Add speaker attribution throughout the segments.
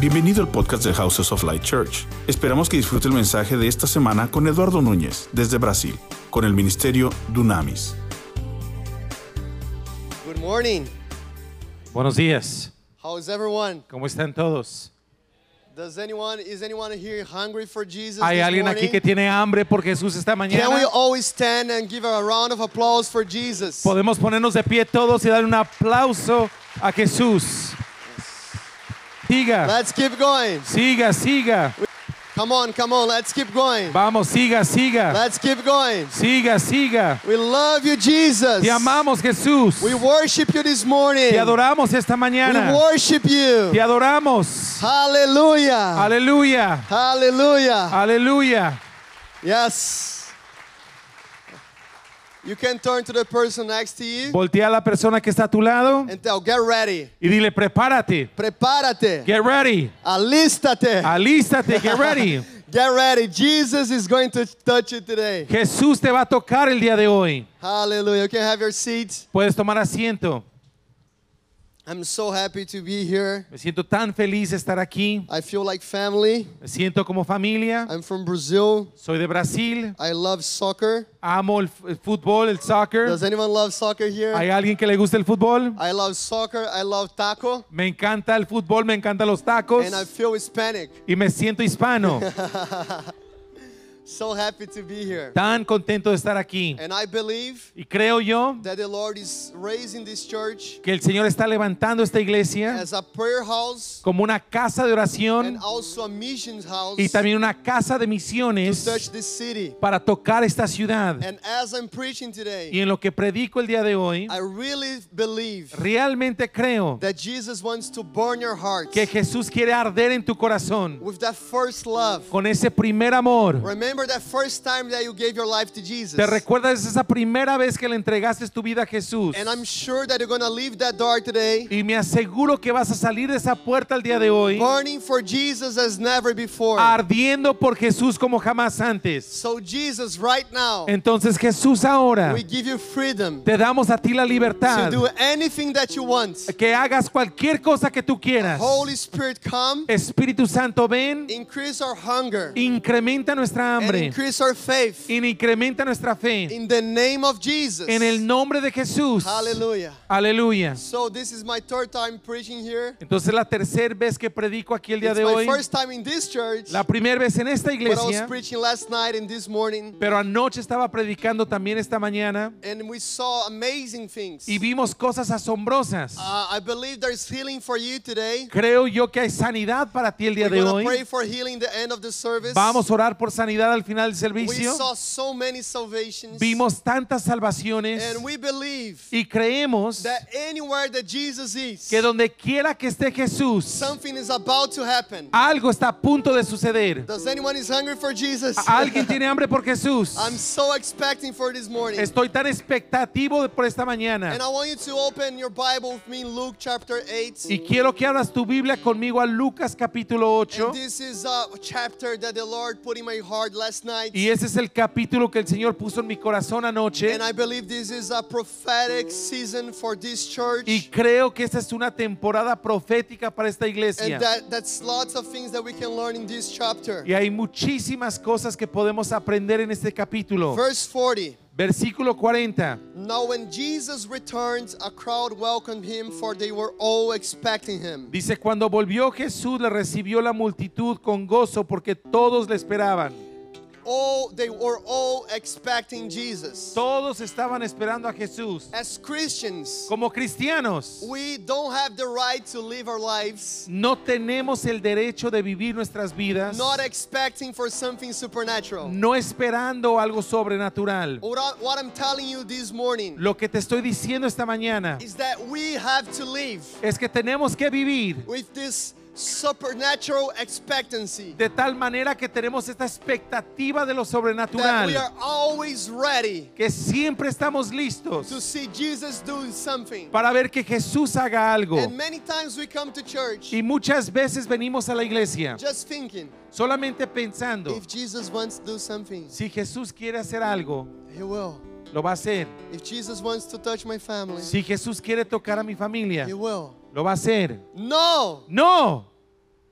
Speaker 1: Bienvenido al podcast de Houses of Light Church. Esperamos que disfrute el mensaje de esta semana con Eduardo Núñez, desde Brasil, con el ministerio Dunamis.
Speaker 2: Good morning.
Speaker 3: Buenos días.
Speaker 2: How is everyone?
Speaker 3: ¿Cómo están todos?
Speaker 2: Does anyone is anyone here hungry for Jesus
Speaker 3: ¿Hay
Speaker 2: this
Speaker 3: alguien
Speaker 2: morning?
Speaker 3: aquí que tiene hambre por Jesús esta
Speaker 2: Can we
Speaker 3: mañana?
Speaker 2: always stand and give a round of applause for Jesus?
Speaker 3: Podemos ponernos de pie todos y dar un aplauso a Jesús. Siga,
Speaker 2: Let's keep going.
Speaker 3: siga, siga.
Speaker 2: Come on, come on. Let's keep going.
Speaker 3: Vamos, siga, siga.
Speaker 2: Let's keep going.
Speaker 3: Siga, siga.
Speaker 2: We love you, Jesus.
Speaker 3: Te amamos, Jesús.
Speaker 2: We worship you this morning.
Speaker 3: Te adoramos esta mañana.
Speaker 2: We worship you.
Speaker 3: Te adoramos.
Speaker 2: Hallelujah.
Speaker 3: Hallelujah.
Speaker 2: Hallelujah.
Speaker 3: Hallelujah.
Speaker 2: Yes. You can turn to the person next to you
Speaker 3: Voltea a la persona que está a tu lado
Speaker 2: and tell, get ready.
Speaker 3: y dile, prepárate.
Speaker 2: Prepárate.
Speaker 3: Get ready.
Speaker 2: Alístate.
Speaker 3: Alístate, get ready.
Speaker 2: Get ready. Jesus is going to touch you today.
Speaker 3: Jesús te va a tocar el día de hoy.
Speaker 2: Hallelujah. You can have your seats.
Speaker 3: Puedes tomar asiento.
Speaker 2: I'm so happy to be here.
Speaker 3: Me siento tan feliz de estar aquí.
Speaker 2: I feel like family.
Speaker 3: Me siento como familia.
Speaker 2: I'm from Brazil.
Speaker 3: Soy de Brasil.
Speaker 2: I love soccer.
Speaker 3: Amo el, el fútbol, el soccer.
Speaker 2: Does anyone love soccer here?
Speaker 3: ¿Hay alguien que le gusta el fútbol?
Speaker 2: I love soccer. I love taco.
Speaker 3: Me encanta el fútbol, me encantan los tacos.
Speaker 2: And I feel Hispanic.
Speaker 3: Y me siento hispano.
Speaker 2: So happy to be here.
Speaker 3: Tan contento de estar aquí.
Speaker 2: And I believe
Speaker 3: Y creo yo
Speaker 2: that the Lord is raising this church
Speaker 3: que el Señor está levantando esta iglesia
Speaker 2: as a prayer house
Speaker 3: como una casa de
Speaker 2: and
Speaker 3: oración
Speaker 2: also a house
Speaker 3: y también una casa de
Speaker 2: to
Speaker 3: misiones
Speaker 2: touch this city.
Speaker 3: para tocar esta ciudad.
Speaker 2: And as I'm preaching today,
Speaker 3: Y en lo que predico el día de hoy,
Speaker 2: I really believe
Speaker 3: realmente creo
Speaker 2: that Jesus wants to burn your heart
Speaker 3: que Jesús quiere arder en tu corazón
Speaker 2: with that first love.
Speaker 3: con ese primer amor.
Speaker 2: Remember that first time that you gave your life to Jesus.
Speaker 3: ¿Te recuerdas esa primera vez que le entregaste tu vida a Jesús?
Speaker 2: And I'm sure that you're going to leave that door today
Speaker 3: Y me aseguro que vas a salir de esa puerta el día de hoy
Speaker 2: burning for Jesus as never before.
Speaker 3: ardiendo por Jesús como jamás antes.
Speaker 2: So, Jesus, right now,
Speaker 3: Entonces Jesús ahora
Speaker 2: we give you freedom
Speaker 3: te damos a ti la
Speaker 2: to
Speaker 3: libertad
Speaker 2: do anything that you want.
Speaker 3: que hagas cualquier cosa que tú quieras.
Speaker 2: Holy Spirit, come,
Speaker 3: Espíritu Santo, ven,
Speaker 2: increase our hunger,
Speaker 3: incrementa nuestra
Speaker 2: and
Speaker 3: hambre
Speaker 2: increase our faith.
Speaker 3: y incrementa nuestra fe
Speaker 2: In the name of Jesus.
Speaker 3: en el nombre de Jesús.
Speaker 2: Hallelujah.
Speaker 3: Aleluya.
Speaker 2: So this is my third time preaching here.
Speaker 3: Entonces la tercera vez que predico aquí el día
Speaker 2: It's
Speaker 3: de
Speaker 2: my
Speaker 3: hoy,
Speaker 2: first time in this church,
Speaker 3: la primera vez en esta
Speaker 2: but I was
Speaker 3: iglesia,
Speaker 2: preaching last night and this morning,
Speaker 3: pero anoche estaba predicando también esta mañana
Speaker 2: and we saw amazing things.
Speaker 3: y vimos cosas asombrosas.
Speaker 2: Uh, I believe there's healing for you today.
Speaker 3: Creo yo que hay sanidad para ti el día
Speaker 2: We're
Speaker 3: de hoy.
Speaker 2: pray for healing the end of the service.
Speaker 3: Vamos a orar por sanidad al final del
Speaker 2: We
Speaker 3: servicio.
Speaker 2: saw so many salvations,
Speaker 3: Vimos tantas salvaciones
Speaker 2: and we believe
Speaker 3: y creemos
Speaker 2: that anywhere that Jesus is,
Speaker 3: que donde quiera que esté Jesús,
Speaker 2: something is about to happen.
Speaker 3: algo está a punto de suceder.
Speaker 2: Does anyone is hungry for Jesus?
Speaker 3: ¿Alguien tiene hambre por Jesús?
Speaker 2: I'm so expecting for this morning.
Speaker 3: Estoy tan expectativo por esta mañana.
Speaker 2: And I want you to open your Bible with me in Luke chapter 8.
Speaker 3: Y quiero que abras tu Biblia conmigo a Lucas capítulo 8.
Speaker 2: And this is a chapter that the Lord put in my heart last night.
Speaker 3: Y ese es el capítulo que el Señor puso en mi corazón anoche.
Speaker 2: And I believe this is a prophetic season for this church.
Speaker 3: Y creo que esta es una temporada profética para esta iglesia.
Speaker 2: And that, that's lots of things that we can learn in this chapter.
Speaker 3: Y hay muchísimas cosas que podemos aprender en este capítulo.
Speaker 2: Verse 40.
Speaker 3: Versículo 40.
Speaker 2: Now, when Jesus returned, a crowd welcomed him, for they were all expecting him.
Speaker 3: Dice, cuando volvió Jesús le recibió la multitud con gozo porque todos le esperaban.
Speaker 2: All they were all expecting Jesus.
Speaker 3: Todos estaban esperando a Jesús.
Speaker 2: As Christians,
Speaker 3: Como cristianos,
Speaker 2: we don't have the right to live our lives
Speaker 3: no tenemos el derecho de vivir nuestras vidas
Speaker 2: not expecting for something supernatural.
Speaker 3: no esperando algo sobrenatural.
Speaker 2: What, what I'm telling you this morning
Speaker 3: Lo que te estoy diciendo esta mañana
Speaker 2: is that we have to live
Speaker 3: es que tenemos que vivir
Speaker 2: with this supernatural expectancy.
Speaker 3: de tal manera que tenemos esta expectativa de lo
Speaker 2: That we
Speaker 3: sobrenatural,
Speaker 2: are always ready
Speaker 3: que siempre estamos listos
Speaker 2: to see Jesus doing something.
Speaker 3: para ver que Jesús haga algo.
Speaker 2: And many times we come to church
Speaker 3: Y muchas veces venimos a la iglesia
Speaker 2: just thinking
Speaker 3: solamente pensando,
Speaker 2: if Jesus wants to do something,
Speaker 3: si Jesús quiere hacer algo,
Speaker 2: He will.
Speaker 3: Lo va a hacer.
Speaker 2: If Jesus wants to touch my family,
Speaker 3: Si Jesús quiere tocar a mi familia,
Speaker 2: He will.
Speaker 3: lo va a hacer.
Speaker 2: No,
Speaker 3: No,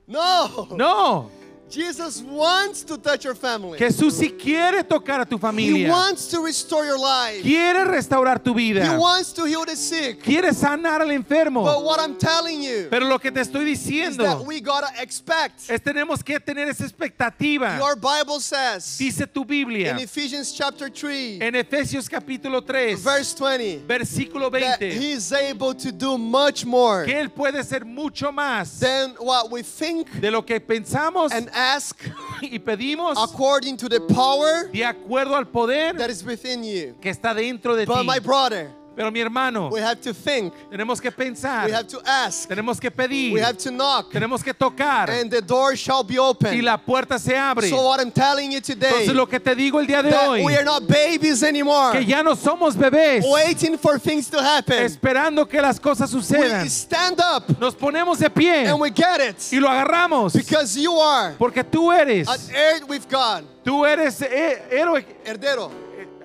Speaker 2: No.
Speaker 3: No,
Speaker 2: Jesus wants to touch your family.
Speaker 3: Jesús sí quiere tocar a tu familia.
Speaker 2: He wants to restore your life.
Speaker 3: Quiere restaurar tu vida.
Speaker 2: He wants to heal the sick.
Speaker 3: Quiere sanar al enfermo.
Speaker 2: But what I'm telling you
Speaker 3: Pero lo que te estoy
Speaker 2: is that we gotta expect.
Speaker 3: es tenemos que tener esa expectativa.
Speaker 2: Your Bible says
Speaker 3: Dice tu Biblia
Speaker 2: in Ephesians chapter 3,
Speaker 3: en Efesios capítulo 3,
Speaker 2: verse 20,
Speaker 3: versículo
Speaker 2: that He is able to do much more
Speaker 3: que Él puede ser mucho más
Speaker 2: than what we think
Speaker 3: de lo que pensamos
Speaker 2: and ask
Speaker 3: y pedimos
Speaker 2: according to the power
Speaker 3: de acuerdo al poder
Speaker 2: that is within you.
Speaker 3: que está dentro de
Speaker 2: But
Speaker 3: ti.
Speaker 2: my brother,
Speaker 3: Pero mi hermano,
Speaker 2: we have to think,
Speaker 3: tenemos que pensar,
Speaker 2: we have to ask,
Speaker 3: tenemos que pedir,
Speaker 2: we have to knock,
Speaker 3: tenemos que tocar
Speaker 2: and the door shall be
Speaker 3: y
Speaker 2: open.
Speaker 3: la puerta se abre.
Speaker 2: So what I'm telling you today,
Speaker 3: Entonces lo que te digo el día de
Speaker 2: that
Speaker 3: hoy,
Speaker 2: we are not babies anymore,
Speaker 3: que ya no somos bebés
Speaker 2: waiting for things to happen.
Speaker 3: esperando que las cosas
Speaker 2: We
Speaker 3: sucedan.
Speaker 2: stand up
Speaker 3: Nos ponemos de pie
Speaker 2: and we get it
Speaker 3: y lo agarramos
Speaker 2: because you are
Speaker 3: porque tú eres,
Speaker 2: an heir with God.
Speaker 3: tú eres héroe.
Speaker 2: Herdero.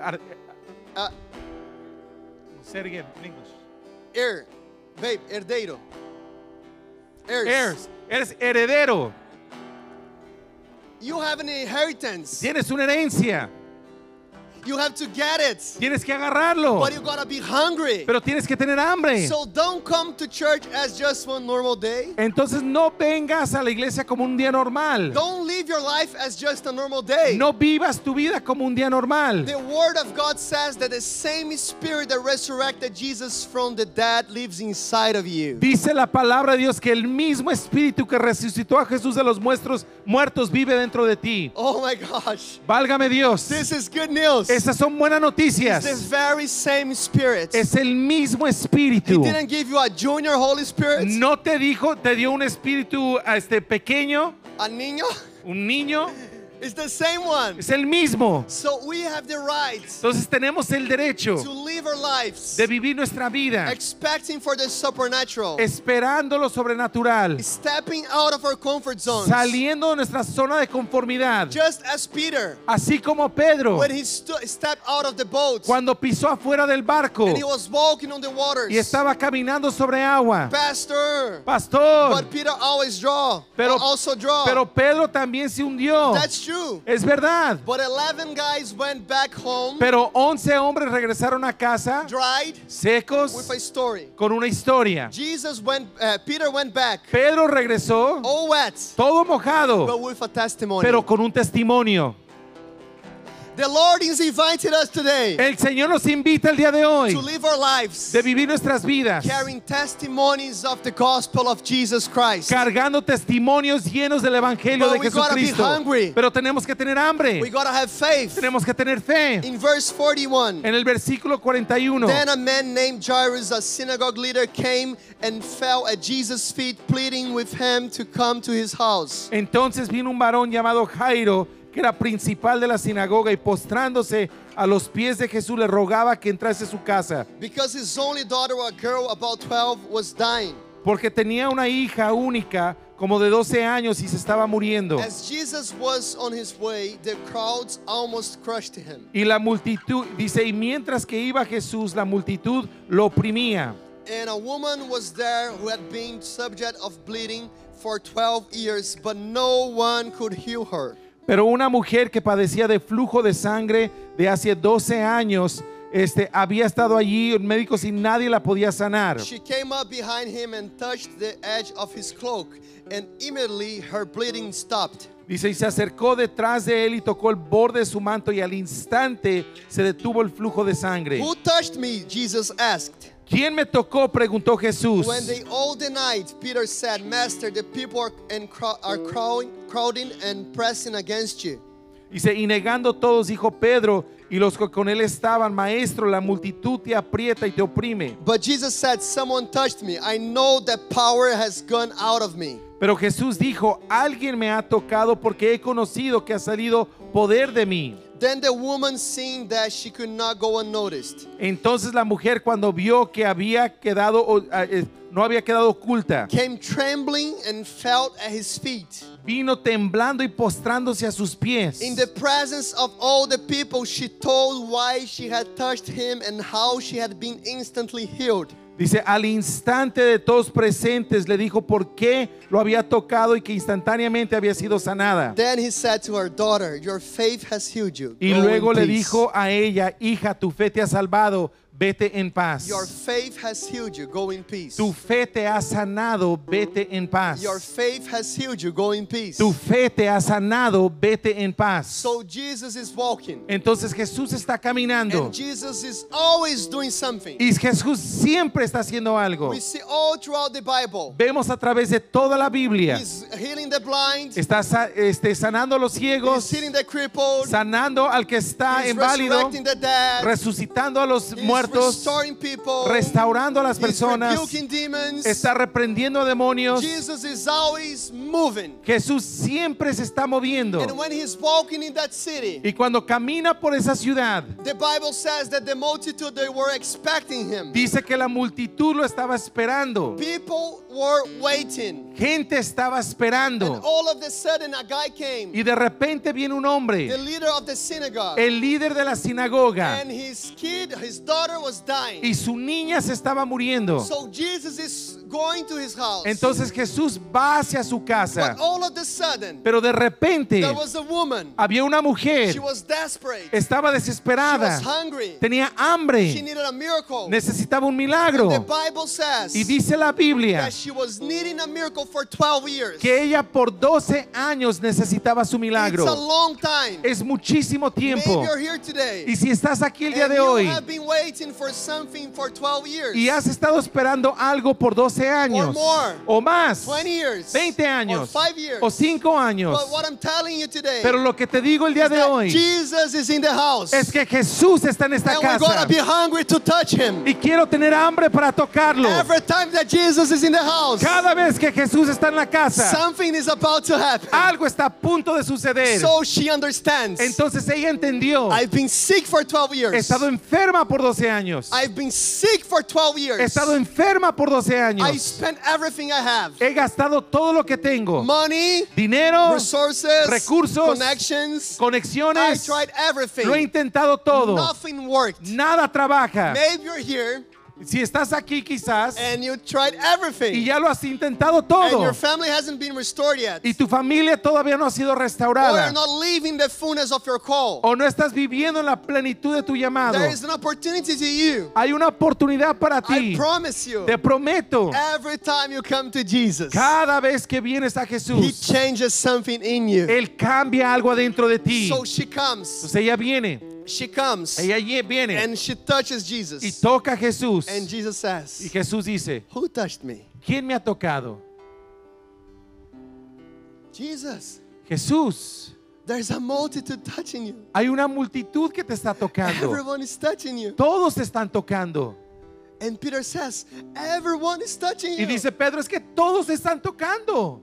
Speaker 3: ar- say it again in English.
Speaker 2: heir. Babe, herdeiro. Heirs.
Speaker 3: Heirs, eres heredero,
Speaker 2: You have an inheritance.
Speaker 3: tienes una herencia,
Speaker 2: You have to get it.
Speaker 3: tienes que agarrarlo,
Speaker 2: But you gotta be hungry.
Speaker 3: pero tienes que tener hambre.
Speaker 2: So don't come to church as just one normal day.
Speaker 3: Entonces no vengas a la iglesia como un día normal.
Speaker 2: Don't live your life as just a normal day.
Speaker 3: No vivas tu vida como un día normal.
Speaker 2: The word of God says that the same spirit that resurrected Jesus from the dead lives inside of you.
Speaker 3: Dice la palabra de Dios que el mismo espíritu que resucitó a Jesús de los muertos, muertos vive dentro de ti.
Speaker 2: Oh my gosh.
Speaker 3: Válgame Dios.
Speaker 2: This is good news.
Speaker 3: Esas son buenas
Speaker 2: It's the
Speaker 3: noticias.
Speaker 2: very same spirit.
Speaker 3: Es el mismo
Speaker 2: He
Speaker 3: espíritu.
Speaker 2: didn't give you a junior Holy Spirit,
Speaker 3: No te dijo, te dio un espíritu a este pequeño,
Speaker 2: a niño.
Speaker 3: un niño.
Speaker 2: It's the same one.
Speaker 3: Es el mismo.
Speaker 2: So we have the right
Speaker 3: Entonces tenemos el derecho
Speaker 2: to live our lives
Speaker 3: de vivir nuestra vida
Speaker 2: expecting for the supernatural,
Speaker 3: esperando lo sobrenatural,
Speaker 2: stepping out of our comfort zones.
Speaker 3: saliendo de nuestra zona de conformidad.
Speaker 2: Just as Peter,
Speaker 3: Así como Pedro,
Speaker 2: when he stepped out of the boat
Speaker 3: cuando pisó afuera del barco
Speaker 2: and he was walking on the waters.
Speaker 3: y estaba caminando sobre agua.
Speaker 2: Pastor,
Speaker 3: Pastor,
Speaker 2: but Peter always draw,
Speaker 3: Pero-
Speaker 2: also draw.
Speaker 3: pero Pedro también se hundió.
Speaker 2: That's true.
Speaker 3: Es verdad.
Speaker 2: But 11 guys went back home,
Speaker 3: Pero 11 hombres regresaron a casa
Speaker 2: dried, with
Speaker 3: secos
Speaker 2: a story.
Speaker 3: con una historia.
Speaker 2: Jesus went, uh, Peter went back,
Speaker 3: Pedro regresó
Speaker 2: all wet,
Speaker 3: todo mojado,
Speaker 2: but with a testimony.
Speaker 3: pero con un testimonio.
Speaker 2: The Lord is inviting us today
Speaker 3: El Señor nos invita el día de hoy
Speaker 2: to live our lives
Speaker 3: de vivir nuestras vidas
Speaker 2: carrying testimonies of the gospel of Jesus Christ.
Speaker 3: cargando testimonios llenos del Evangelio
Speaker 2: But
Speaker 3: de
Speaker 2: we gotta be
Speaker 3: Jesucristo.
Speaker 2: hungry.
Speaker 3: Pero tenemos que tener hambre.
Speaker 2: We gotta have faith.
Speaker 3: Tenemos que tener fe.
Speaker 2: In verse 41,
Speaker 3: En el versículo 41.
Speaker 2: then a man named Jairus, a synagogue leader, came and fell at Jesus' feet, pleading with him to come to his house.
Speaker 3: Entonces vino un varón llamado Jairo, que era principal de la sinagoga, y postrándose a los pies de Jesús le rogaba que entrase a su casa,
Speaker 2: Because his only daughter, a girl about 12, was dying.
Speaker 3: porque tenía una hija única como de 12 años y se estaba muriendo.
Speaker 2: As Jesus was on his way, the crowds almost crushed him.
Speaker 3: Y la multitud, dice, y mientras que iba Jesús, la multitud lo oprimía.
Speaker 2: And a woman was there who had been subject of bleeding for 12 years, but no one could heal her.
Speaker 3: Pero una mujer que padecía de flujo de sangre de hace 12 años, este, había estado allí en médicos y nadie la podía sanar.
Speaker 2: She came up behind him and touched the edge of his cloak, and immediately her bleeding stopped.
Speaker 3: Dice, y se acercó detrás de él y tocó el borde de su manto y al instante se detuvo el flujo de sangre.
Speaker 2: Who touched me? Jesus asked.
Speaker 3: ¿Quién me tocó? preguntó Jesús.
Speaker 2: When they all denied, Peter said, Master, the people are, and are crowding, crowding and pressing against you.
Speaker 3: Dice, y negando todos, dijo Pedro, y los que con él estaban, maestro, la multitud te aprieta y te oprime.
Speaker 2: But Jesus said, Someone touched me. I know that power has gone out of me.
Speaker 3: Pero Jesús dijo, alguien me ha tocado porque he conocido que ha salido poder de mí.
Speaker 2: Then the woman, seeing that she could not go unnoticed,
Speaker 3: Entonces la mujer cuando vio que había quedado, ah, eh, no había quedado oculta,
Speaker 2: came trembling and fell at his feet.
Speaker 3: vino temblando y postrándose a sus pies.
Speaker 2: In the presence of all the people, she told why she had touched him and how she had been instantly healed.
Speaker 3: Dice, al instante de todos presentes le dijo por qué lo había tocado y que instantáneamente había sido sanada.
Speaker 2: Then he said to her, Daughter, your faith has healed you.
Speaker 3: Y
Speaker 2: Go
Speaker 3: luego le
Speaker 2: peace."
Speaker 3: dijo a ella, hija, tu fe te ha salvado, vete en paz.
Speaker 2: Your faith has healed you. Go in peace.
Speaker 3: Tu fe te ha sanado, vete en paz.
Speaker 2: Your faith has healed you. Go in peace.
Speaker 3: Tu fe te ha sanado, vete en paz.
Speaker 2: So Jesus is walking.
Speaker 3: Entonces Jesús está caminando
Speaker 2: And Jesus is always doing something.
Speaker 3: y Jesús siempre está haciendo algo.
Speaker 2: We see all throughout the Bible.
Speaker 3: Vemos a través de toda la Biblia.
Speaker 2: He's healing the blind.
Speaker 3: Está este, sanando a los
Speaker 2: He's
Speaker 3: ciegos,
Speaker 2: healing the crippled.
Speaker 3: sanando al que está
Speaker 2: He's
Speaker 3: inválido,
Speaker 2: resurrecting the dead.
Speaker 3: resucitando a los
Speaker 2: He's
Speaker 3: muertos,
Speaker 2: people.
Speaker 3: restaurando a las personas,
Speaker 2: demons.
Speaker 3: está reprendiendo a demonios. Jesús siempre se está moviendo.
Speaker 2: City,
Speaker 3: Y cuando camina por esa ciudad,
Speaker 2: the Bible says that the multitude they were expecting him.
Speaker 3: dice que la multitud lo estaba esperando. Gente estaba
Speaker 2: And
Speaker 3: esperando.
Speaker 2: all of a sudden a guy came,
Speaker 3: Y de repente viene un
Speaker 2: the
Speaker 3: hombre,
Speaker 2: leader of the synagogue.
Speaker 3: el líder de la sinagoga,
Speaker 2: And his kid, his daughter was dying.
Speaker 3: y su niña se estaba muriendo.
Speaker 2: So Jesus is going to his house.
Speaker 3: Entonces Jesús va hacia su casa.
Speaker 2: But all of a sudden,
Speaker 3: Pero de repente
Speaker 2: there was a woman.
Speaker 3: había una mujer,
Speaker 2: She was desperate.
Speaker 3: estaba
Speaker 2: She
Speaker 3: desesperada,
Speaker 2: was hungry.
Speaker 3: tenía
Speaker 2: She
Speaker 3: hambre,
Speaker 2: needed a miracle.
Speaker 3: necesitaba un
Speaker 2: The
Speaker 3: milagro.
Speaker 2: Bible says
Speaker 3: Y dice la Biblia
Speaker 2: that she was needing a miracle for 12 years.
Speaker 3: que ella por 12 años necesitaba su
Speaker 2: It's a
Speaker 3: milagro.
Speaker 2: long time.
Speaker 3: Es muchísimo tiempo.
Speaker 2: Maybe you're here today.
Speaker 3: Y si estás aquí el día
Speaker 2: and
Speaker 3: de hoy
Speaker 2: for something for 12 years.
Speaker 3: y has estado esperando algo por 12 años
Speaker 2: more.
Speaker 3: o más,
Speaker 2: 20 years.
Speaker 3: 20
Speaker 2: Or
Speaker 3: años
Speaker 2: 5 years.
Speaker 3: o 5 años.
Speaker 2: But what I'm telling you today
Speaker 3: Pero lo que te digo el día de hoy
Speaker 2: Jesus is in the house.
Speaker 3: es que Jesús está en esta
Speaker 2: and
Speaker 3: casa
Speaker 2: be hungry to touch him.
Speaker 3: y quiero tener hambre para tocarlo.
Speaker 2: Every time that Jesus is in the house,
Speaker 3: Cada vez que Jesús está en la casa,
Speaker 2: something is about to happen.
Speaker 3: algo está a punto de suceder.
Speaker 2: So she understands.
Speaker 3: Entonces ella entendió.
Speaker 2: I've been sick for 12
Speaker 3: He
Speaker 2: years.
Speaker 3: estado enferma por 12 años.
Speaker 2: I've been sick for 12
Speaker 3: He
Speaker 2: years.
Speaker 3: estado enferma por 12
Speaker 2: I
Speaker 3: años.
Speaker 2: spent everything I have.
Speaker 3: He gastado todo lo que tengo.
Speaker 2: Money,
Speaker 3: Dinero,
Speaker 2: resources,
Speaker 3: recursos,
Speaker 2: connections. I
Speaker 3: conexiones.
Speaker 2: tried everything.
Speaker 3: Lo he intentado todo.
Speaker 2: Nothing worked.
Speaker 3: Nada trabaja.
Speaker 2: Maybe you're here
Speaker 3: Si estás aquí quizás
Speaker 2: and you tried
Speaker 3: y
Speaker 2: everything.
Speaker 3: ya lo has intentado
Speaker 2: And
Speaker 3: todo
Speaker 2: your family hasn't been restored yet.
Speaker 3: y tu familia todavía no ha sido
Speaker 2: Or you're
Speaker 3: restaurada
Speaker 2: not living the fullness of your call.
Speaker 3: o no estás viviendo en la plenitud de tu llamado,
Speaker 2: There is an opportunity to you.
Speaker 3: hay una oportunidad para
Speaker 2: I
Speaker 3: ti.
Speaker 2: promise you.
Speaker 3: Te prometo,
Speaker 2: Every time you come to Jesus,
Speaker 3: cada vez que vienes a
Speaker 2: He
Speaker 3: Jesús,
Speaker 2: changes something in you.
Speaker 3: Él cambia algo adentro de ti.
Speaker 2: So she comes.
Speaker 3: Entonces ella viene,
Speaker 2: She comes.
Speaker 3: ella viene
Speaker 2: And she touches
Speaker 3: y
Speaker 2: Jesus.
Speaker 3: toca a Jesús.
Speaker 2: And Jesus
Speaker 3: Y
Speaker 2: says,
Speaker 3: Jesús dice,
Speaker 2: Who touched me?
Speaker 3: ¿quién me ha tocado?
Speaker 2: Jesus.
Speaker 3: Jesús.
Speaker 2: There's a multitude touching you.
Speaker 3: Hay una multitud que te está tocando.
Speaker 2: Everyone is touching you.
Speaker 3: Todos te están tocando.
Speaker 2: And Peter says, Everyone is touching
Speaker 3: Y
Speaker 2: you.
Speaker 3: dice Pedro, es que todos te están tocando.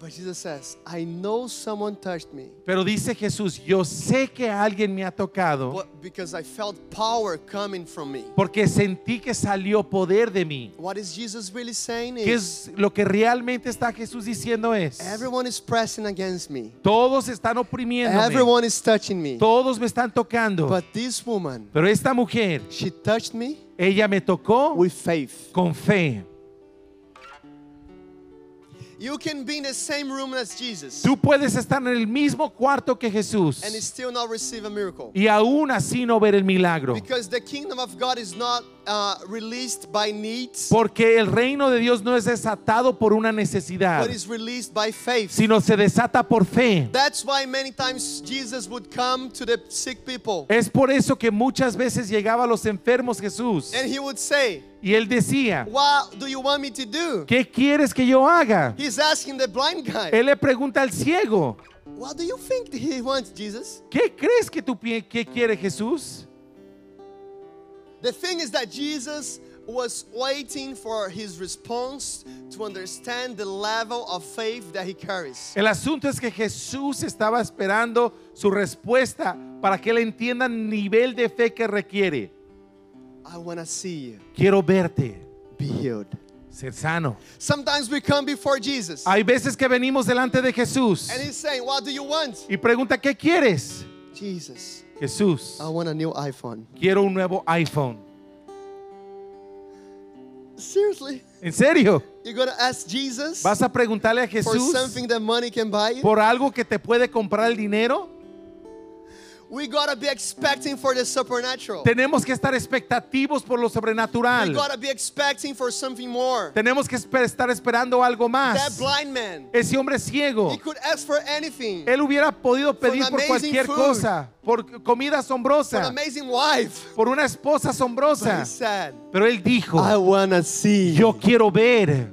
Speaker 2: But Jesus says, I know someone touched me.
Speaker 3: Pero dice Jesús, yo sé que alguien me ha tocado
Speaker 2: But because I felt power coming from me.
Speaker 3: porque sentí que salió poder de mí.
Speaker 2: What is Jesus really saying
Speaker 3: ¿Qué
Speaker 2: is,
Speaker 3: es lo que realmente está Jesús diciendo es?
Speaker 2: everyone is pressing against me.
Speaker 3: Todos están oprimiéndome.
Speaker 2: Everyone is touching me.
Speaker 3: Todos me están tocando.
Speaker 2: But this woman,
Speaker 3: Pero esta mujer,
Speaker 2: she touched me
Speaker 3: ella me tocó
Speaker 2: with faith.
Speaker 3: con fe.
Speaker 2: You can be in the same room as Jesus
Speaker 3: Tú puedes estar en el mismo cuarto que Jesús
Speaker 2: and still not receive a miracle.
Speaker 3: y aún así no ver el milagro.
Speaker 2: Because the kingdom of God is not uh, released by needs,
Speaker 3: Porque el reino de Dios no es desatado por una necesidad,
Speaker 2: but is released by faith.
Speaker 3: sino se desata por fe.
Speaker 2: That's why many times Jesus would come to the sick people
Speaker 3: Es por eso que muchas veces llegaba a los enfermos Jesús
Speaker 2: and he would say,
Speaker 3: y él decía,
Speaker 2: What do you want me to do?
Speaker 3: ¿qué quieres que yo haga?
Speaker 2: He's asking the blind guy,
Speaker 3: Él le pregunta al ciego,
Speaker 2: What do you think he wants, Jesus?
Speaker 3: ¿qué crees que tú pi- que quiere Jesús?
Speaker 2: The thing is that Jesus was waiting for his response to understand the level of faith that he carries.
Speaker 3: El asunto es que Jesús estaba esperando su respuesta para que él entienda el nivel de fe que requiere.
Speaker 2: I want to see you
Speaker 3: Quiero verte,
Speaker 2: be healed.
Speaker 3: ser sano.
Speaker 2: Sometimes we come before Jesus
Speaker 3: Hay veces que venimos delante de Jesús
Speaker 2: and he's saying, What do you want?
Speaker 3: y pregunta, ¿qué quieres?
Speaker 2: Jesus,
Speaker 3: Jesús,
Speaker 2: I want a new iPhone.
Speaker 3: quiero un nuevo iPhone.
Speaker 2: Seriously?
Speaker 3: ¿En serio?
Speaker 2: You're going to ask Jesus
Speaker 3: ¿Vas a preguntarle a
Speaker 2: for
Speaker 3: Jesús
Speaker 2: something that money can buy you?
Speaker 3: por algo que te puede comprar el dinero?
Speaker 2: We got to be expecting for the supernatural.
Speaker 3: Tenemos que estar expectativos por lo
Speaker 2: We
Speaker 3: sobrenatural.
Speaker 2: got to be expecting for something more.
Speaker 3: Tenemos que estar esperando algo
Speaker 2: That
Speaker 3: más.
Speaker 2: blind man,
Speaker 3: Ese hombre ciego,
Speaker 2: he could ask for anything.
Speaker 3: él hubiera podido pedir por
Speaker 2: amazing
Speaker 3: cualquier
Speaker 2: food.
Speaker 3: cosa, por comida
Speaker 2: For an
Speaker 3: asombrosa,
Speaker 2: amazing wife.
Speaker 3: por una esposa
Speaker 2: But he
Speaker 3: asombrosa.
Speaker 2: said,
Speaker 3: Pero él dijo,
Speaker 2: I want to see.
Speaker 3: yo quiero ver.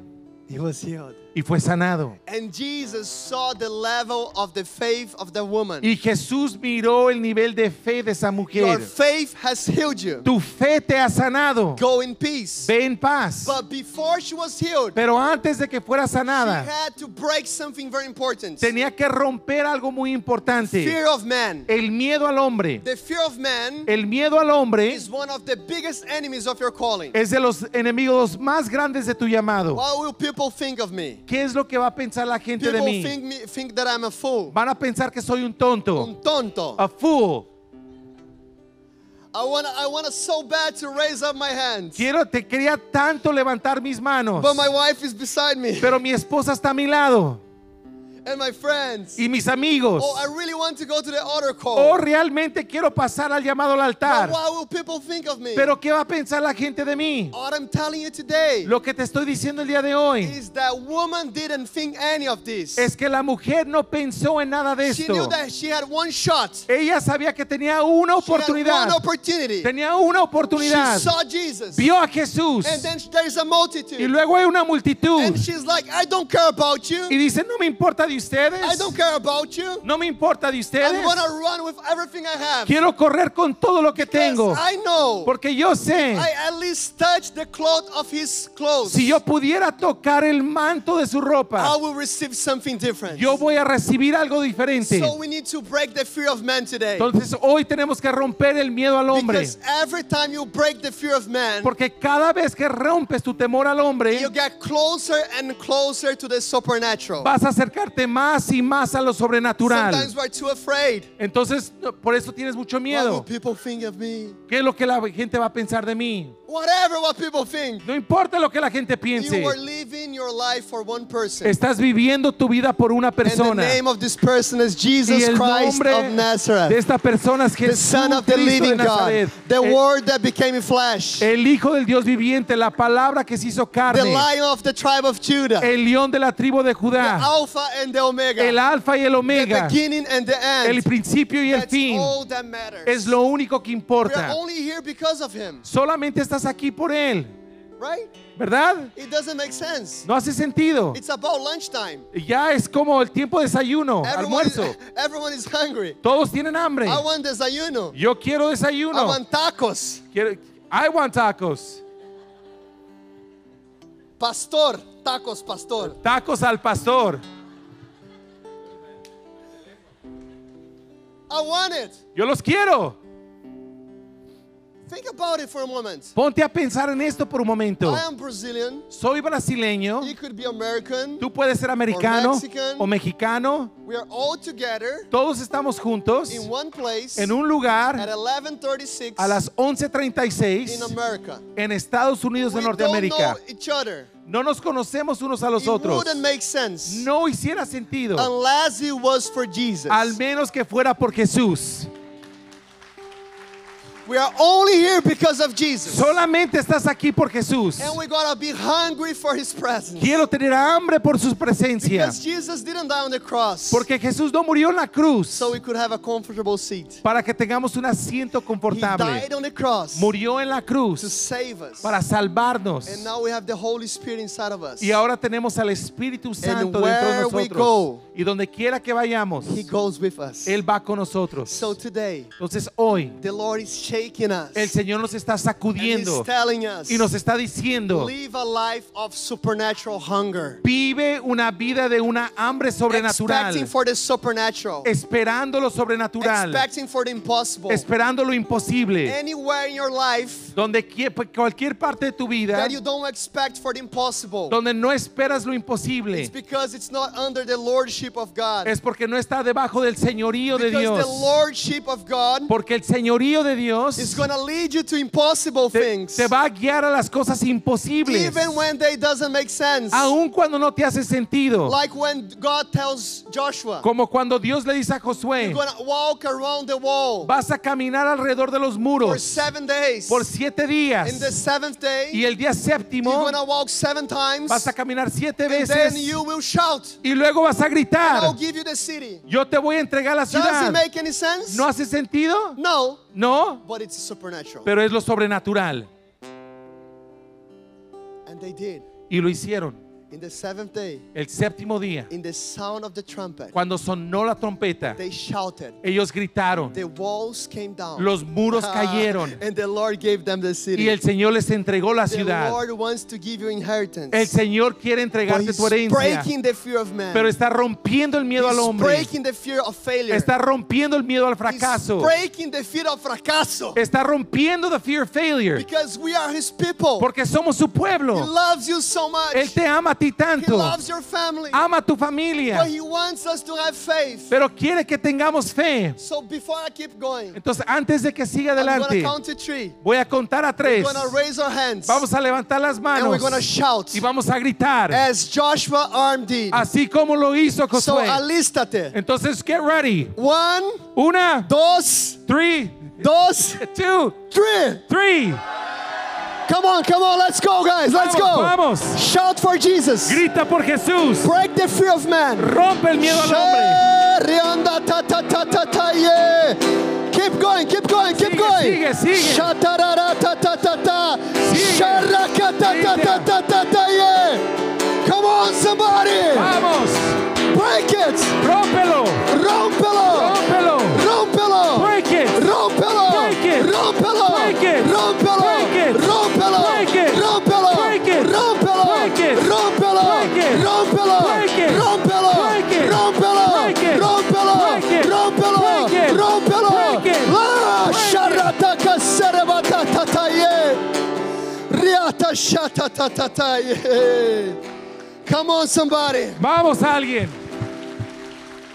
Speaker 2: He was healed.
Speaker 3: Y fue sanado.
Speaker 2: And Jesus saw the level of the faith of the woman.
Speaker 3: Y Jesús miró el nivel de fe de esa
Speaker 2: Your
Speaker 3: mujer.
Speaker 2: faith has healed you.
Speaker 3: Tu fe te ha sanado.
Speaker 2: Go in peace.
Speaker 3: Ve en paz.
Speaker 2: But before she was healed,
Speaker 3: Pero antes de que fuera
Speaker 2: she
Speaker 3: sanada,
Speaker 2: had to break something very important.
Speaker 3: tenía que romper algo muy importante.
Speaker 2: Fear of man.
Speaker 3: El miedo al hombre.
Speaker 2: The fear of man
Speaker 3: El miedo al hombre
Speaker 2: is one of the biggest enemies of your calling.
Speaker 3: es de los enemigos más grandes de tu llamado.
Speaker 2: What will people think of me?
Speaker 3: ¿Qué es lo que va a pensar la gente de
Speaker 2: People
Speaker 3: mí?
Speaker 2: think, me, think that I'm a fool.
Speaker 3: Van a pensar que soy un tonto.
Speaker 2: Un tonto.
Speaker 3: A fool.
Speaker 2: I I wanna so bad to raise up my hands.
Speaker 3: Quiero, te quería tanto levantar mis manos.
Speaker 2: But my wife is beside me.
Speaker 3: Pero mi esposa está a mi lado.
Speaker 2: And my friends.
Speaker 3: Y mis amigos.
Speaker 2: Oh, I really want to go to the altar call.
Speaker 3: Oh, realmente quiero pasar al llamado al
Speaker 2: But
Speaker 3: altar.
Speaker 2: what will people think of me?
Speaker 3: Pero ¿qué va a pensar la gente de mí?
Speaker 2: What I'm telling you today
Speaker 3: Lo que te estoy diciendo el día de hoy
Speaker 2: is that woman didn't think any of this.
Speaker 3: es que la mujer no pensó en nada de
Speaker 2: She knew
Speaker 3: esto.
Speaker 2: that she had one shot.
Speaker 3: Ella sabía que tenía una
Speaker 2: She had
Speaker 3: oportunidad.
Speaker 2: one opportunity.
Speaker 3: Tenía una oportunidad.
Speaker 2: She saw Jesus.
Speaker 3: Vio a Jesús.
Speaker 2: And then there's a multitude.
Speaker 3: Y luego hay una multitud.
Speaker 2: And she's like, I don't care about you.
Speaker 3: Y dice, no me importa de
Speaker 2: I
Speaker 3: ustedes.
Speaker 2: don't care about you.
Speaker 3: No me importa de
Speaker 2: I'm
Speaker 3: ustedes.
Speaker 2: gonna run with everything I have.
Speaker 3: Quiero correr con todo lo que
Speaker 2: Because
Speaker 3: tengo.
Speaker 2: I know
Speaker 3: Porque yo sé,
Speaker 2: I at least touch the cloth of his clothes.
Speaker 3: si yo pudiera tocar el manto de su
Speaker 2: I
Speaker 3: ropa,
Speaker 2: will receive something different.
Speaker 3: yo voy a recibir algo diferente.
Speaker 2: So we need to break the fear of man today.
Speaker 3: Entonces hoy tenemos que romper el miedo al hombre.
Speaker 2: Because every time you break the fear of man,
Speaker 3: Porque cada vez que rompes tu temor al hombre,
Speaker 2: you get closer and closer to the supernatural.
Speaker 3: vas a acercarte más y más a lo sobrenatural. Entonces, por eso tienes mucho miedo. ¿Qué es lo que la gente va a pensar de mí?
Speaker 2: Whatever what people think.
Speaker 3: No importa lo que la gente piense.
Speaker 2: You are living your life for one person.
Speaker 3: Estás viviendo tu vida por una persona.
Speaker 2: name of this person is
Speaker 3: Y
Speaker 2: Jesus
Speaker 3: el
Speaker 2: Christ
Speaker 3: nombre de esta persona es
Speaker 2: the
Speaker 3: Jesús
Speaker 2: Son of the
Speaker 3: Cristo de
Speaker 2: living God,
Speaker 3: Nazaret.
Speaker 2: the
Speaker 3: El-
Speaker 2: Word that became flesh,
Speaker 3: El Hijo del Dios viviente, la palabra que se hizo
Speaker 2: the
Speaker 3: carne,
Speaker 2: Lion of the tribe of Judah,
Speaker 3: el león de la tribu de Judá,
Speaker 2: Alpha and the Omega,
Speaker 3: el alfa y el
Speaker 2: the
Speaker 3: omega,
Speaker 2: beginning and the
Speaker 3: el principio y el fin. Es lo único que importa.
Speaker 2: only here because of Him,
Speaker 3: Solamente estás aquí por Él,
Speaker 2: right?
Speaker 3: ¿Verdad?
Speaker 2: It doesn't make sense.
Speaker 3: No hace sentido.
Speaker 2: It's about lunchtime.
Speaker 3: Ya es como el tiempo de desayuno,
Speaker 2: Everyone is,
Speaker 3: almuerzo.
Speaker 2: everyone is hungry.
Speaker 3: Todos tienen hambre.
Speaker 2: I want desayuno.
Speaker 3: Yo quiero
Speaker 2: I
Speaker 3: desayuno.
Speaker 2: want tacos.
Speaker 3: Quiero- I want tacos.
Speaker 2: Pastor, tacos, pastor.
Speaker 3: Tacos al pastor.
Speaker 2: I want it.
Speaker 3: Yo los quiero.
Speaker 2: Think about it for a moment.
Speaker 3: Ponte a pensar en esto por un momento.
Speaker 2: I am Brazilian.
Speaker 3: Soy brasileño.
Speaker 2: You could be American.
Speaker 3: Tú puedes ser americano
Speaker 2: Mexican.
Speaker 3: o mexicano.
Speaker 2: We are all together
Speaker 3: Todos estamos juntos
Speaker 2: in one place
Speaker 3: en un
Speaker 2: at
Speaker 3: lugar
Speaker 2: 11:36
Speaker 3: a las
Speaker 2: in
Speaker 3: 11:36
Speaker 2: America.
Speaker 3: en Estados Unidos de
Speaker 2: We don't
Speaker 3: Norteamérica.
Speaker 2: know each other.
Speaker 3: No nos conocemos unos a los
Speaker 2: It
Speaker 3: otros.
Speaker 2: wouldn't make sense
Speaker 3: No hiciera sentido.
Speaker 2: unless it was for Jesus.
Speaker 3: Al menos que fuera por Jesús.
Speaker 2: We are only here because of Jesus.
Speaker 3: Solamente estás aquí por Jesús.
Speaker 2: And we gotta be hungry for His presence.
Speaker 3: Quiero tener hambre por su presencia.
Speaker 2: Because Jesus didn't die on the cross
Speaker 3: Porque Jesús no murió en la cruz
Speaker 2: so we could have a comfortable seat.
Speaker 3: para que tengamos un asiento
Speaker 2: He
Speaker 3: confortable.
Speaker 2: died on the cross
Speaker 3: Murió en la
Speaker 2: to
Speaker 3: cruz
Speaker 2: save us.
Speaker 3: para salvarnos.
Speaker 2: And now we have the Holy Spirit inside of us.
Speaker 3: Y ahora tenemos al Espíritu Santo dentro de
Speaker 2: where we
Speaker 3: nosotros.
Speaker 2: go,
Speaker 3: Y donde quiera que vayamos,
Speaker 2: He goes with us.
Speaker 3: Él va con nosotros.
Speaker 2: So today,
Speaker 3: Entonces hoy
Speaker 2: the Lord is shaking us.
Speaker 3: el Señor nos está
Speaker 2: and He's
Speaker 3: sacudiendo
Speaker 2: telling us,
Speaker 3: y nos está diciendo,
Speaker 2: live a life of supernatural hunger.
Speaker 3: vive una vida de una hambre sobrenatural,
Speaker 2: Expecting for the supernatural.
Speaker 3: esperando lo sobrenatural,
Speaker 2: Expecting for the impossible.
Speaker 3: esperando lo imposible.
Speaker 2: Anywhere in your life
Speaker 3: Donde quie- cualquier parte de tu vida,
Speaker 2: that you don't expect for the impossible.
Speaker 3: donde no esperas lo
Speaker 2: It's
Speaker 3: imposible,
Speaker 2: because it's not under the lordship of God.
Speaker 3: es porque no está debajo del señorío de
Speaker 2: Because
Speaker 3: Dios.
Speaker 2: the lordship of God
Speaker 3: Porque el señorío de Dios Dios
Speaker 2: going to lead you to impossible
Speaker 3: te,
Speaker 2: things.
Speaker 3: te va a guiar a las cosas imposibles.
Speaker 2: Even when they doesn't make sense.
Speaker 3: Aun cuando no te hace sentido.
Speaker 2: Like when God tells Joshua,
Speaker 3: Como cuando Dios le dice a Josué,
Speaker 2: you're going to walk around the wall
Speaker 3: vas a caminar alrededor de los
Speaker 2: for
Speaker 3: muros
Speaker 2: seven days.
Speaker 3: por siete
Speaker 2: In
Speaker 3: días.
Speaker 2: the seventh day,
Speaker 3: Y el día
Speaker 2: you're
Speaker 3: séptimo
Speaker 2: going to walk seven times.
Speaker 3: vas a caminar siete
Speaker 2: And then
Speaker 3: veces
Speaker 2: you will shout.
Speaker 3: y luego vas a
Speaker 2: And
Speaker 3: gritar,
Speaker 2: I'll give you the city.
Speaker 3: yo te voy a entregar la
Speaker 2: Does it
Speaker 3: ciudad.
Speaker 2: make any sense?
Speaker 3: ¿No hace sentido?
Speaker 2: No,
Speaker 3: No,
Speaker 2: but it's supernatural.
Speaker 3: pero es lo sobrenatural.
Speaker 2: And they did.
Speaker 3: Y lo hicieron.
Speaker 2: In the seventh day,
Speaker 3: El séptimo día,
Speaker 2: in the sound of the trumpet,
Speaker 3: cuando sonó la trompeta,
Speaker 2: they shouted.
Speaker 3: ellos gritaron,
Speaker 2: The walls came down.
Speaker 3: los muros cayeron
Speaker 2: and the Lord gave them the city.
Speaker 3: y el Señor les entregó la
Speaker 2: the
Speaker 3: ciudad.
Speaker 2: Lord wants to give you inheritance.
Speaker 3: El Señor quiere entregarte tu herencia,
Speaker 2: breaking the fear of man.
Speaker 3: pero está rompiendo el miedo al hombre.
Speaker 2: breaking the fear of failure.
Speaker 3: Está rompiendo el miedo al
Speaker 2: he's
Speaker 3: fracaso.
Speaker 2: breaking the fear of fracaso.
Speaker 3: Está rompiendo the fear of failure.
Speaker 2: because we are his people.
Speaker 3: Porque somos su
Speaker 2: he
Speaker 3: pueblo.
Speaker 2: loves you so much.
Speaker 3: Él te ama ti tanto. Ama tu familia. Pero quiere que tengamos fe. Entonces, antes de que siga adelante, voy a contar a tres. Vamos a levantar las manos y vamos a gritar. Así como lo hizo Josué. Entonces, get ready. Una,
Speaker 2: dos,
Speaker 3: three,
Speaker 2: dos,
Speaker 3: two,
Speaker 2: three. Come on, come on, let's go, guys. Let's
Speaker 3: Vamos,
Speaker 2: go.
Speaker 3: vamos.
Speaker 2: Shout for Jesus.
Speaker 3: Grita por Jesús.
Speaker 2: Break the fear of man.
Speaker 3: Rompe el miedo al hombre.
Speaker 2: Ta ta ta ta ta yeah. Keep going, keep going, keep
Speaker 3: Sigue,
Speaker 2: going.
Speaker 3: sigue, sigue.
Speaker 2: Shatarara ta ta ta ta. Sharaka ta ta ta ta ta ta yeah. Come on, somebody.
Speaker 3: Vamos.
Speaker 2: Break it.
Speaker 3: Rómpelo.
Speaker 2: Rompelo.
Speaker 3: Rómpelo.
Speaker 2: Rompelo.
Speaker 3: Break it.
Speaker 2: Rompelo.
Speaker 3: Break it.
Speaker 2: Rompelo.
Speaker 3: Break it.
Speaker 2: Rompelo.
Speaker 3: Break it.
Speaker 2: Rompelo.
Speaker 3: Break it.
Speaker 2: Rompelo.
Speaker 3: Break it.
Speaker 2: Rompelo.
Speaker 3: Break it.
Speaker 2: Rompelo.
Speaker 3: Break it.
Speaker 2: Rompelo.
Speaker 3: Break it.
Speaker 2: Rompelo.
Speaker 3: Break it.
Speaker 2: Rompelo.
Speaker 3: Break it.
Speaker 2: Rompelo.
Speaker 3: Break it.
Speaker 2: Rompelo.
Speaker 3: Break it.
Speaker 2: Rompelo.
Speaker 3: Break it.
Speaker 2: La
Speaker 3: Break it.
Speaker 2: sharata kaserebata tataye. Riata shata tatataye. Come on, somebody.
Speaker 3: Vamos alguien.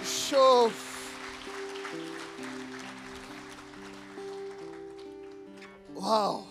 Speaker 2: Show. Wow.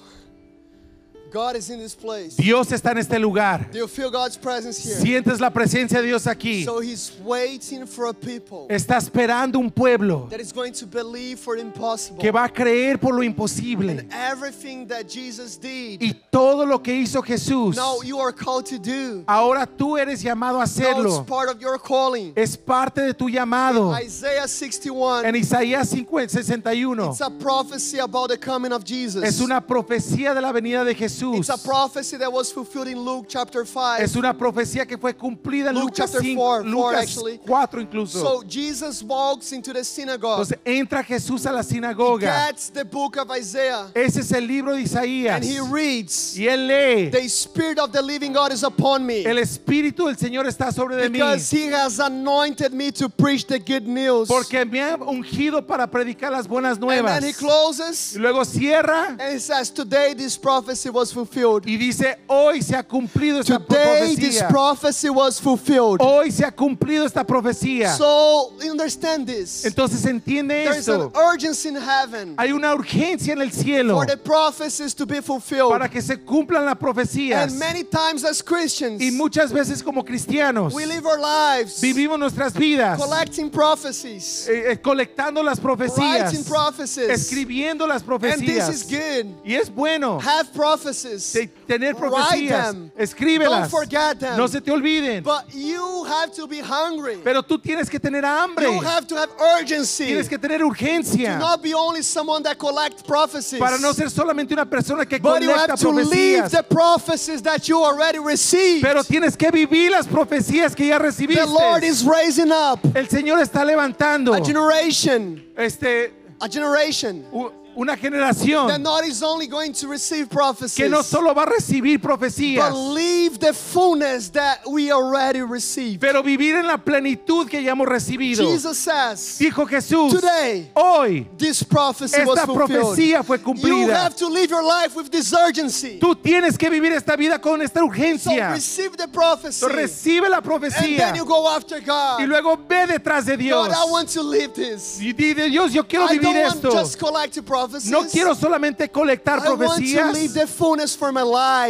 Speaker 2: God is in this place.
Speaker 3: Dios está en este lugar.
Speaker 2: Do you feel God's presence here?
Speaker 3: Sientes la presencia de Dios aquí.
Speaker 2: So He's waiting for a people
Speaker 3: Está esperando un pueblo
Speaker 2: that is going to believe for the impossible.
Speaker 3: que va a creer por lo imposible.
Speaker 2: And everything that Jesus did,
Speaker 3: Y todo lo que hizo Jesús,
Speaker 2: now you are called to do.
Speaker 3: ahora tú eres llamado a
Speaker 2: Now it's
Speaker 3: hacerlo.
Speaker 2: part of your calling.
Speaker 3: Es parte de tu llamado.
Speaker 2: Isaiah 61.
Speaker 3: En Isaías 50, 61
Speaker 2: It's a prophecy about the coming of Jesus.
Speaker 3: es una profecía de la venida de Jesús.
Speaker 2: It's a prophecy that was fulfilled in Luke chapter 5.
Speaker 3: Es una profecía que fue cumplida en
Speaker 2: Luke
Speaker 3: Lucas,
Speaker 2: chapter
Speaker 3: 5,
Speaker 2: four, four
Speaker 3: Lucas
Speaker 2: actually.
Speaker 3: 4 incluso.
Speaker 2: So Jesus walks into the synagogue.
Speaker 3: Entonces entra Jesús a la
Speaker 2: He
Speaker 3: sinagoga.
Speaker 2: gets the book of Isaiah
Speaker 3: Ese es el libro de Isaías.
Speaker 2: and he reads,
Speaker 3: Y él lee.
Speaker 2: The Spirit of the living God is upon me
Speaker 3: El Espíritu del Señor está sobre de mí.
Speaker 2: because he has anointed me to preach the good news.
Speaker 3: Porque me ha ungido para predicar las buenas
Speaker 2: and
Speaker 3: nuevas.
Speaker 2: then he closes
Speaker 3: Y luego cierra
Speaker 2: and he says, Today this prophecy was fulfilled.
Speaker 3: y dice, hoy se ha cumplido esta
Speaker 2: Today this
Speaker 3: profecía.
Speaker 2: prophecy was fulfilled.
Speaker 3: Hoy se ha cumplido esta profecía.
Speaker 2: So understand this.
Speaker 3: Entonces entiende
Speaker 2: There's an
Speaker 3: esto.
Speaker 2: urgency in heaven
Speaker 3: Hay una urgencia en el cielo
Speaker 2: for the prophecies to be fulfilled.
Speaker 3: para que se cumplan las profecías.
Speaker 2: And many times as Christians,
Speaker 3: Y muchas veces como cristianos
Speaker 2: we live our lives
Speaker 3: vivimos nuestras vidas
Speaker 2: collecting prophecies,
Speaker 3: eh, eh, colectando las profecías,
Speaker 2: writing prophecies.
Speaker 3: escribiendo las
Speaker 2: And this is
Speaker 3: profecías.
Speaker 2: good.
Speaker 3: Y es bueno
Speaker 2: Have prophecies.
Speaker 3: De tener profecías.
Speaker 2: them.
Speaker 3: Escríbelas.
Speaker 2: Don't forget them.
Speaker 3: No se te olviden.
Speaker 2: But you have to be hungry.
Speaker 3: Pero tú tienes que tener hambre.
Speaker 2: You have to have urgency.
Speaker 3: Tienes que tener
Speaker 2: To
Speaker 3: urgencia
Speaker 2: not be only someone that collects prophecies.
Speaker 3: para no ser solamente una persona que
Speaker 2: but you
Speaker 3: colecta
Speaker 2: have to live
Speaker 3: profecías.
Speaker 2: the prophecies that you already received.
Speaker 3: Pero tienes que vivir las profecías que ya
Speaker 2: the
Speaker 3: recibiste.
Speaker 2: Lord is raising up
Speaker 3: El Señor está levantando
Speaker 2: a generation,
Speaker 3: este,
Speaker 2: a generation
Speaker 3: u- una
Speaker 2: that
Speaker 3: generación
Speaker 2: not is only going to receive prophecies,
Speaker 3: que no solo va a recibir
Speaker 2: but
Speaker 3: profecías,
Speaker 2: live the fullness that we already received.
Speaker 3: pero vivir en la plenitud que ya hemos recibido.
Speaker 2: Jesus says,
Speaker 3: Dijo Jesús,
Speaker 2: Today,
Speaker 3: hoy
Speaker 2: this prophecy
Speaker 3: esta profecía fue
Speaker 2: You
Speaker 3: cumplida.
Speaker 2: have to live your life with this urgency.
Speaker 3: Tú tienes que vivir esta vida con esta
Speaker 2: So
Speaker 3: urgencia.
Speaker 2: receive the prophecy.
Speaker 3: So, recibe la
Speaker 2: and
Speaker 3: profecía
Speaker 2: then you go after
Speaker 3: y
Speaker 2: God.
Speaker 3: luego ve detrás de Dios.
Speaker 2: God, I want to live this.
Speaker 3: Y di de Dios, yo quiero
Speaker 2: I
Speaker 3: vivir
Speaker 2: don't want
Speaker 3: esto.
Speaker 2: just collect prophecies.
Speaker 3: No quiero solamente colectar profecías.
Speaker 2: the for.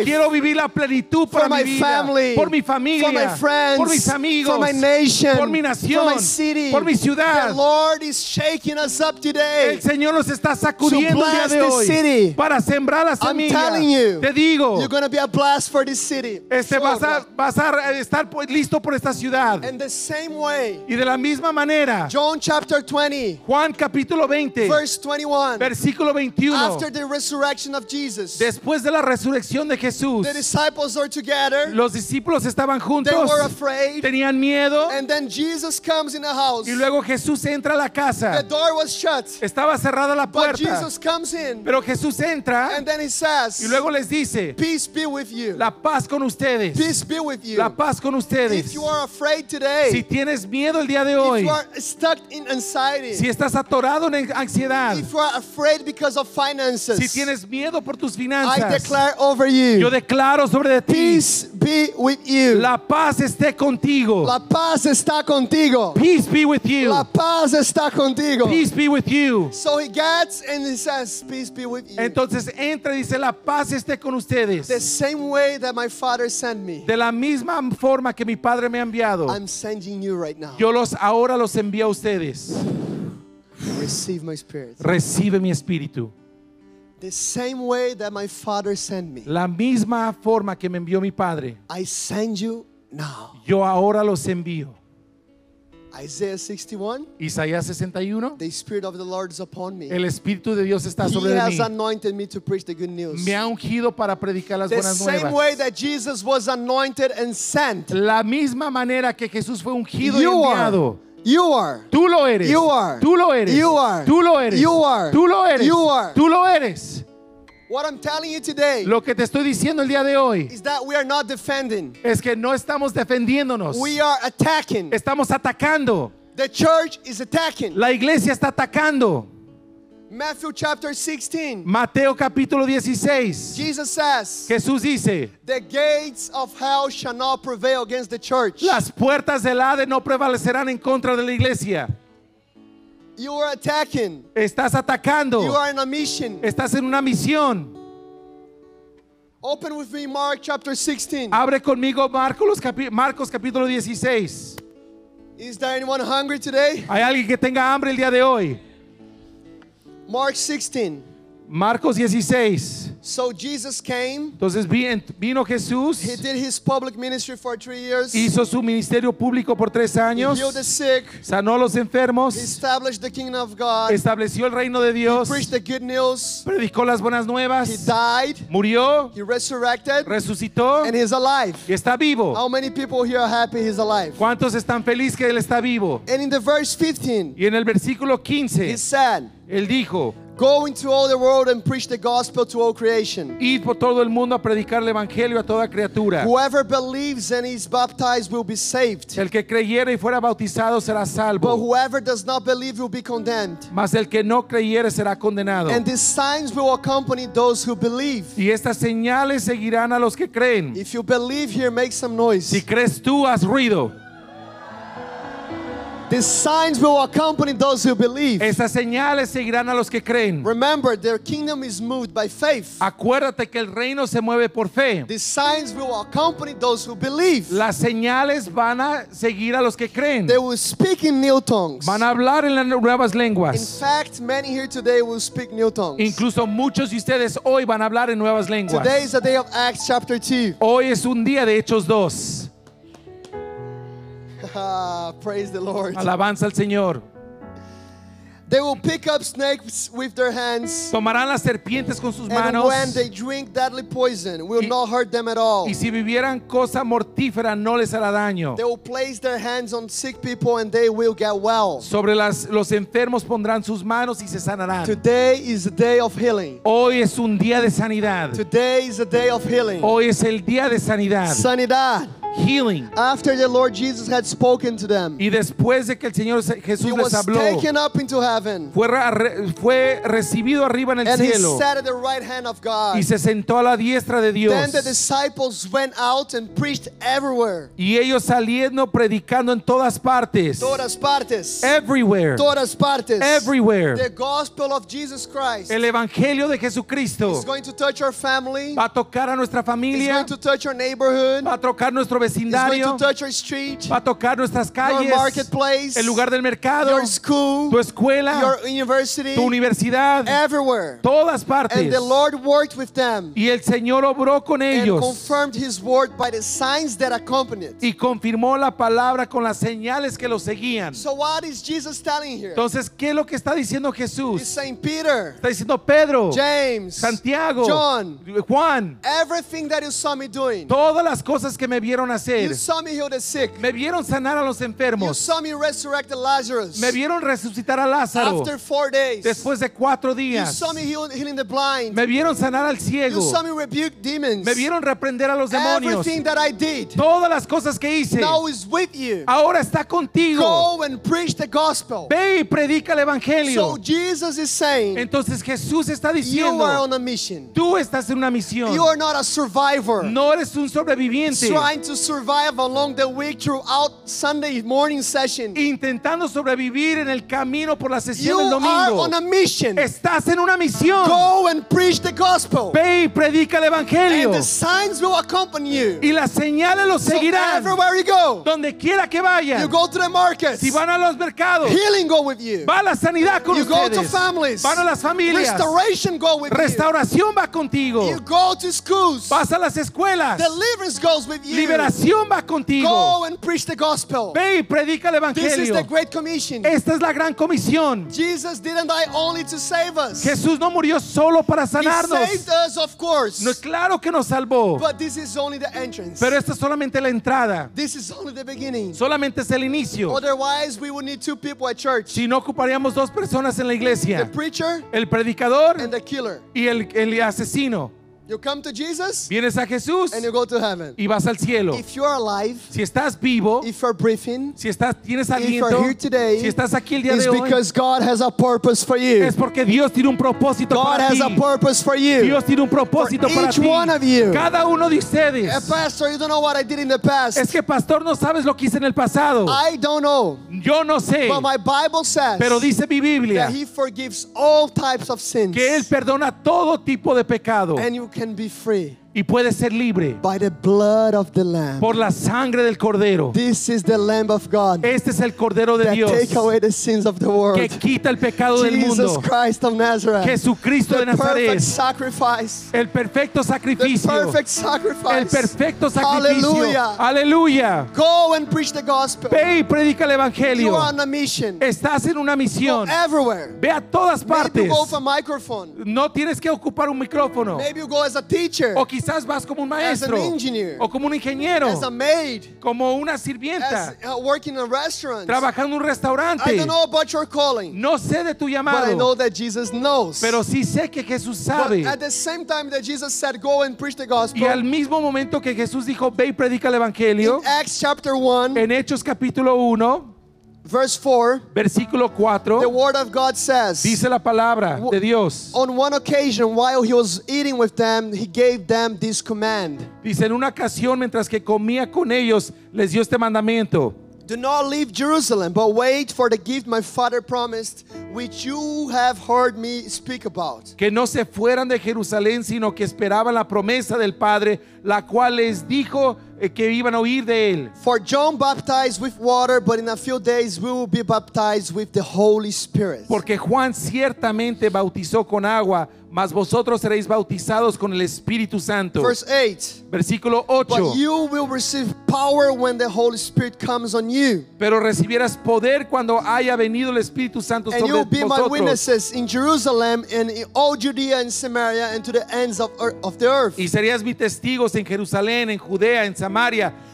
Speaker 3: Quiero vivir la plenitud
Speaker 2: for
Speaker 3: para mi vida,
Speaker 2: family,
Speaker 3: por mi
Speaker 2: for
Speaker 3: familia,
Speaker 2: my friends,
Speaker 3: por mis amigos,
Speaker 2: for my nation,
Speaker 3: por mi
Speaker 2: for
Speaker 3: nación,
Speaker 2: my city.
Speaker 3: por mi
Speaker 2: The
Speaker 3: ciudad.
Speaker 2: Lord is shaking us up today.
Speaker 3: El Señor nos está sacudiendo el día de hoy
Speaker 2: city.
Speaker 3: para sembrar la semilla.
Speaker 2: you,
Speaker 3: Te digo,
Speaker 2: You're going to be a blast for this city.
Speaker 3: este
Speaker 2: Sure,
Speaker 3: vas a, vas a estar listo por esta ciudad.
Speaker 2: And the same way,
Speaker 3: Y de la misma manera,
Speaker 2: John chapter 20,
Speaker 3: Juan capítulo 20,
Speaker 2: verse 21.
Speaker 3: versículo 21.
Speaker 2: After the resurrection of Jesus,
Speaker 3: Después de la resurrección de Jesús,
Speaker 2: the disciples are together.
Speaker 3: los discípulos estaban
Speaker 2: They
Speaker 3: juntos,
Speaker 2: were afraid.
Speaker 3: tenían miedo
Speaker 2: And then Jesus comes in the house.
Speaker 3: y luego Jesús entra a la
Speaker 2: The
Speaker 3: casa.
Speaker 2: door was shut.
Speaker 3: Estaba cerrada la
Speaker 2: But
Speaker 3: puerta,
Speaker 2: Jesus comes in.
Speaker 3: pero Jesús entra
Speaker 2: And then he says,
Speaker 3: y luego les dice,
Speaker 2: Peace be with you.
Speaker 3: la paz con ustedes,
Speaker 2: Peace be with you.
Speaker 3: la paz con
Speaker 2: If
Speaker 3: ustedes.
Speaker 2: you are afraid today,
Speaker 3: Si tienes miedo el día de
Speaker 2: if
Speaker 3: hoy,
Speaker 2: you are stuck in anxiety,
Speaker 3: si estás atorado en ansiedad,
Speaker 2: if you are afraid because of finances,
Speaker 3: si tienes miedo por tus
Speaker 2: I
Speaker 3: finanzas,
Speaker 2: declare over you,
Speaker 3: yo declaro sobre de ti,
Speaker 2: peace be with you.
Speaker 3: la paz esté contigo.
Speaker 2: La paz está contigo.
Speaker 3: Peace be with you.
Speaker 2: La paz está contigo.
Speaker 3: Peace be with you.
Speaker 2: So he gets and he says, Peace be with you.
Speaker 3: Entonces entra y dice, la paz esté con
Speaker 2: the
Speaker 3: ustedes.
Speaker 2: same way that my father sent me,
Speaker 3: De la misma forma que mi Padre me ha enviado,
Speaker 2: I'm sending you right now.
Speaker 3: yo los ahora los envío a ustedes.
Speaker 2: Receive my spirit.
Speaker 3: Recibe mi espíritu.
Speaker 2: The same way that my father sent me,
Speaker 3: La misma forma que me envió mi Padre,
Speaker 2: I send you now.
Speaker 3: yo ahora los envío.
Speaker 2: Isaiah 61,
Speaker 3: Isaías 61.
Speaker 2: the spirit of the Lord is upon me.
Speaker 3: El Espíritu de Dios está
Speaker 2: He
Speaker 3: sobre
Speaker 2: has
Speaker 3: mí.
Speaker 2: anointed me to preach the good news.
Speaker 3: Me ha ungido para predicar las
Speaker 2: The
Speaker 3: buenas
Speaker 2: same way that Jesus was anointed and sent.
Speaker 3: La misma manera que Jesús fue ungido y
Speaker 2: You
Speaker 3: enviado.
Speaker 2: are. You are.
Speaker 3: Tú lo eres.
Speaker 2: You are.
Speaker 3: Tú lo eres.
Speaker 2: You are.
Speaker 3: Tú lo eres.
Speaker 2: You are.
Speaker 3: Tú lo eres.
Speaker 2: You are.
Speaker 3: Tú lo eres.
Speaker 2: What I'm telling you today
Speaker 3: Lo que te estoy diciendo el día de hoy
Speaker 2: is that we are not defending.
Speaker 3: es que no estamos defendiéndonos.
Speaker 2: We are attacking.
Speaker 3: Estamos atacando.
Speaker 2: The church is attacking.
Speaker 3: La iglesia está atacando.
Speaker 2: Matthew chapter 16.
Speaker 3: Mateo capítulo 16.
Speaker 2: Jesus says,
Speaker 3: Jesús dice,
Speaker 2: The gates of hell shall not prevail against the church.
Speaker 3: las puertas del Hades no prevalecerán en contra de la iglesia.
Speaker 2: You are attacking.
Speaker 3: Estás atacando.
Speaker 2: You are in a mission.
Speaker 3: Estás en una misión.
Speaker 2: Open with me Mark chapter 16.
Speaker 3: Abre conmigo Marcos, Marcos capítulo 16.
Speaker 2: Is there anyone hungry today?
Speaker 3: ¿Hay alguien que tenga hambre el día de hoy?
Speaker 2: Mark 16.
Speaker 3: Marcos 16.
Speaker 2: So Jesus came.
Speaker 3: Entonces vi- vino Jesús,
Speaker 2: He did his public ministry for three years. He
Speaker 3: hizo su ministerio público por tres años,
Speaker 2: healed the sick.
Speaker 3: sanó a los
Speaker 2: He
Speaker 3: enfermos,
Speaker 2: established the kingdom of God.
Speaker 3: estableció el reino de Dios,
Speaker 2: Preached the good news.
Speaker 3: predicó las buenas
Speaker 2: He
Speaker 3: nuevas,
Speaker 2: died.
Speaker 3: murió,
Speaker 2: He resurrected.
Speaker 3: resucitó
Speaker 2: And he's alive.
Speaker 3: y está vivo.
Speaker 2: How many people here are happy he's alive?
Speaker 3: ¿Cuántos están felices que Él está vivo?
Speaker 2: And in the verse 15,
Speaker 3: Y en el versículo
Speaker 2: he
Speaker 3: 15,
Speaker 2: said,
Speaker 3: Él dijo,
Speaker 2: Go into all the world and preach the gospel to all creation.
Speaker 3: id por todo el mundo a predicar el evangelio a toda criatura.
Speaker 2: Whoever believes and is baptized will be saved.
Speaker 3: El que creyere y fuera bautizado será
Speaker 2: But
Speaker 3: salvo,
Speaker 2: whoever does not believe will be condemned.
Speaker 3: mas el que no creyere será condenado.
Speaker 2: And these signs will accompany those who believe.
Speaker 3: Y estas señales seguirán a los que creen.
Speaker 2: If you believe here, make some noise.
Speaker 3: Si crees tú, haz ruido.
Speaker 2: These signs will accompany those who believe.
Speaker 3: Estas señales seguirán a los que creen.
Speaker 2: Remember, their kingdom is moved by faith.
Speaker 3: Acuérdate que el reino se mueve por fe.
Speaker 2: These signs will accompany those who believe.
Speaker 3: Las señales van a seguir a los que creen.
Speaker 2: They will speak in new tongues.
Speaker 3: Van a hablar en las nuevas
Speaker 2: In
Speaker 3: lenguas.
Speaker 2: fact, many here today will speak new tongues.
Speaker 3: Incluso muchos de ustedes hoy van a hablar en nuevas lenguas.
Speaker 2: Today is the day of Acts chapter 2.
Speaker 3: Hoy es un día de Hechos 2.
Speaker 2: Praise the Lord.
Speaker 3: Alabanza al Señor.
Speaker 2: They will pick up snakes with their hands.
Speaker 3: Tomarán las serpientes con sus
Speaker 2: And
Speaker 3: manos.
Speaker 2: when they drink deadly poison, will
Speaker 3: Y-
Speaker 2: not hurt them at all.
Speaker 3: Y si vivieran cosa mortífera no les hará daño.
Speaker 2: They will place their hands on sick people and they will get well.
Speaker 3: Sobre las, los enfermos pondrán sus manos y se sanarán.
Speaker 2: Today is the day of healing.
Speaker 3: Hoy es un día de sanidad.
Speaker 2: Today is the day of healing.
Speaker 3: Hoy es el día de sanidad.
Speaker 2: Sanidad.
Speaker 3: Healing.
Speaker 2: After the Lord Jesus had spoken to them,
Speaker 3: Y después de que el Señor
Speaker 2: he
Speaker 3: Jesús les
Speaker 2: was
Speaker 3: habló,
Speaker 2: taken up into heaven
Speaker 3: fue, ra- re- fue recibido arriba en el
Speaker 2: and he
Speaker 3: cielo
Speaker 2: sat at the right hand of God.
Speaker 3: y se sentó a la diestra de Dios.
Speaker 2: Then the disciples went out and preached everywhere.
Speaker 3: Y ellos saliendo predicando en todas partes.
Speaker 2: Todas partes.
Speaker 3: Everywhere.
Speaker 2: Todas partes.
Speaker 3: Everywhere.
Speaker 2: The gospel of Jesus Christ
Speaker 3: El evangelio de Jesucristo
Speaker 2: is going to touch our family.
Speaker 3: va a tocar a nuestra familia,
Speaker 2: going to touch our neighborhood.
Speaker 3: va a tocar nuestro Vecindario,
Speaker 2: street,
Speaker 3: va a tocar nuestras calles, el lugar del mercado,
Speaker 2: your school,
Speaker 3: tu escuela,
Speaker 2: your
Speaker 3: tu universidad,
Speaker 2: everywhere.
Speaker 3: todas partes.
Speaker 2: And the Lord worked with them
Speaker 3: Y el Señor obró con ellos
Speaker 2: confirmed his word by the signs that accompanied it.
Speaker 3: y confirmó la palabra con las señales que lo seguían.
Speaker 2: So what is Jesus telling here?
Speaker 3: Entonces, ¿qué es lo que está diciendo Jesús?
Speaker 2: Peter,
Speaker 3: Está diciendo Pedro,
Speaker 2: James,
Speaker 3: Santiago,
Speaker 2: John,
Speaker 3: Juan,
Speaker 2: everything that you saw me doing.
Speaker 3: todas las cosas que me vieron
Speaker 2: You
Speaker 3: hacer.
Speaker 2: saw me heal the sick.
Speaker 3: Me vieron sanar a los
Speaker 2: You
Speaker 3: enfermos.
Speaker 2: saw me resurrect Lazarus.
Speaker 3: Me vieron resucitar a Lázaro
Speaker 2: After four days.
Speaker 3: después de cuatro
Speaker 2: You
Speaker 3: días.
Speaker 2: saw me heal, healing the blind.
Speaker 3: Me vieron sanar al
Speaker 2: You
Speaker 3: ciego.
Speaker 2: saw me rebuke demons.
Speaker 3: Me vieron reprender a los demonios.
Speaker 2: Everything that I did
Speaker 3: Todas las cosas que hice.
Speaker 2: now is with you.
Speaker 3: Ahora está contigo.
Speaker 2: Go and preach the gospel.
Speaker 3: Ve y predica el
Speaker 2: So
Speaker 3: evangelio.
Speaker 2: Jesus is saying,
Speaker 3: Entonces Jesús está
Speaker 2: you are
Speaker 3: diciendo,
Speaker 2: on a mission.
Speaker 3: tú estás en una misión.
Speaker 2: You are not a survivor.
Speaker 3: No eres un sobreviviente
Speaker 2: Trying to survive along the week throughout Sunday morning session.
Speaker 3: intentando sobrevivir en el camino por la
Speaker 2: You
Speaker 3: sesión del
Speaker 2: are
Speaker 3: domingo.
Speaker 2: on a mission.
Speaker 3: Estás en una misión.
Speaker 2: Go and preach the gospel.
Speaker 3: Ve y predica el evangelio.
Speaker 2: And the signs will accompany you.
Speaker 3: Y las señales los
Speaker 2: So
Speaker 3: seguirán.
Speaker 2: everywhere you go,
Speaker 3: Donde quiera que
Speaker 2: you
Speaker 3: vayan.
Speaker 2: go to the markets.
Speaker 3: Si van a los mercados,
Speaker 2: Healing go with you.
Speaker 3: va la sanidad con
Speaker 2: You go to
Speaker 3: ustedes.
Speaker 2: families.
Speaker 3: Van a las familias.
Speaker 2: Restoration go with you.
Speaker 3: Restauración va contigo.
Speaker 2: You go to schools.
Speaker 3: Vas a las escuelas.
Speaker 2: Deliverance goes with you.
Speaker 3: Liberación va contigo.
Speaker 2: Go and preach the gospel.
Speaker 3: Ve y predica el
Speaker 2: This is
Speaker 3: evangelio.
Speaker 2: the great commission.
Speaker 3: Esta es la gran comisión.
Speaker 2: Jesus didn't die only to save us.
Speaker 3: Jesús no murió solo para
Speaker 2: He
Speaker 3: sanarnos.
Speaker 2: saved us, of course.
Speaker 3: No, claro que nos salvó.
Speaker 2: But this is only the entrance.
Speaker 3: Pero esta es solamente la entrada.
Speaker 2: This is only the beginning.
Speaker 3: Solamente es el inicio.
Speaker 2: Otherwise, we would need two people at church.
Speaker 3: Si no ocuparíamos dos personas en la
Speaker 2: The
Speaker 3: iglesia.
Speaker 2: preacher
Speaker 3: El predicador
Speaker 2: and the killer.
Speaker 3: y el, el asesino.
Speaker 2: You come to Jesus
Speaker 3: Vienes a Jesús
Speaker 2: and you go to heaven.
Speaker 3: y vas al cielo.
Speaker 2: If you're alive,
Speaker 3: Si estás vivo,
Speaker 2: if you're breathing,
Speaker 3: si estás, tienes
Speaker 2: if you're
Speaker 3: aliento,
Speaker 2: here today,
Speaker 3: si estás aquí el día
Speaker 2: it's
Speaker 3: de hoy,
Speaker 2: because God has a purpose for you.
Speaker 3: es porque Dios tiene un propósito
Speaker 2: God
Speaker 3: para
Speaker 2: has
Speaker 3: ti.
Speaker 2: a purpose for you.
Speaker 3: Dios tiene un propósito
Speaker 2: For
Speaker 3: para
Speaker 2: each
Speaker 3: ti.
Speaker 2: one of you.
Speaker 3: Cada uno de ustedes.
Speaker 2: Eh, Pastor, you don't know what I did in the past.
Speaker 3: Es que pastor no sabes lo que hice en el pasado.
Speaker 2: I don't know.
Speaker 3: Yo no sé.
Speaker 2: But my Bible says
Speaker 3: Pero dice mi Biblia
Speaker 2: that He forgives all types of sins.
Speaker 3: que Él perdona todo tipo de pecado
Speaker 2: And you can be free
Speaker 3: y puede ser libre
Speaker 2: by the blood of the Lamb.
Speaker 3: por la sangre del Cordero.
Speaker 2: This is the Lamb of God
Speaker 3: Este es el Cordero de
Speaker 2: that
Speaker 3: Dios
Speaker 2: take away the sins of the world.
Speaker 3: que quita el pecado del
Speaker 2: Jesus
Speaker 3: mundo.
Speaker 2: Christ of Nazareth.
Speaker 3: Jesucristo de
Speaker 2: the perfect
Speaker 3: Nazaret.
Speaker 2: sacrifice.
Speaker 3: El perfecto
Speaker 2: The
Speaker 3: sacrificio.
Speaker 2: perfect sacrifice.
Speaker 3: El perfecto sacrificio. Aleluya.
Speaker 2: Go and preach the gospel.
Speaker 3: Ve y predica el
Speaker 2: You
Speaker 3: evangelio.
Speaker 2: are on a mission.
Speaker 3: Estás en una
Speaker 2: Go
Speaker 3: misión.
Speaker 2: everywhere.
Speaker 3: Ve a todas
Speaker 2: Maybe
Speaker 3: partes.
Speaker 2: you go a microphone.
Speaker 3: No tienes que ocupar un micrófono.
Speaker 2: Maybe you go as a teacher,
Speaker 3: O quizás vas como un maestro.
Speaker 2: As an engineer.
Speaker 3: O como un ingeniero.
Speaker 2: as a maid,
Speaker 3: Como una
Speaker 2: as
Speaker 3: sirvienta.
Speaker 2: uh, working in a restaurant.
Speaker 3: Trabajando en un
Speaker 2: I
Speaker 3: restaurante.
Speaker 2: don't know about your calling,
Speaker 3: No sé de tu
Speaker 2: but I know
Speaker 3: llamado.
Speaker 2: that Jesus knows.
Speaker 3: Pero sí sé que Jesús
Speaker 2: but
Speaker 3: sabe.
Speaker 2: at the same time that Jesus said, "Go and preach the
Speaker 3: Y
Speaker 2: gospel,"
Speaker 3: al mismo momento que Jesús dijo, ve y predica el evangelio.
Speaker 2: in Acts chapter one,
Speaker 3: En Hechos capítulo 1,
Speaker 2: verse four,
Speaker 3: versículo 4,
Speaker 2: the Word of God says,
Speaker 3: dice la palabra de Dios.
Speaker 2: On one occasion, while he was eating with them, he gave them this command
Speaker 3: Dice, en una ocasión, mientras que comía con ellos, les dio este mandamiento.
Speaker 2: Do not leave Jerusalem, but wait for the gift my father promised, which you have heard me speak about.
Speaker 3: Que no se fueran de Jerusalén, sino que esperaban la promesa del Padre, la cual les dijo que iban a oír de él.
Speaker 2: For John baptized with water, but in a few days we will be baptized with the Holy Spirit.
Speaker 3: Porque Juan ciertamente bautizó con agua, mas vosotros seréis bautizados con el Espíritu Santo.
Speaker 2: Verse 8
Speaker 3: Versículo 8.
Speaker 2: But you will receive power when the Holy Spirit comes on you.
Speaker 3: Pero recibirás poder cuando haya venido el Espíritu Santo
Speaker 2: And
Speaker 3: sobre
Speaker 2: you'll be my
Speaker 3: vosotros.
Speaker 2: witnesses in Jerusalem and in all Judea and Samaria and to the ends of the earth.
Speaker 3: Y serías mis testigos en Jerusalén, en Judea, en Samaria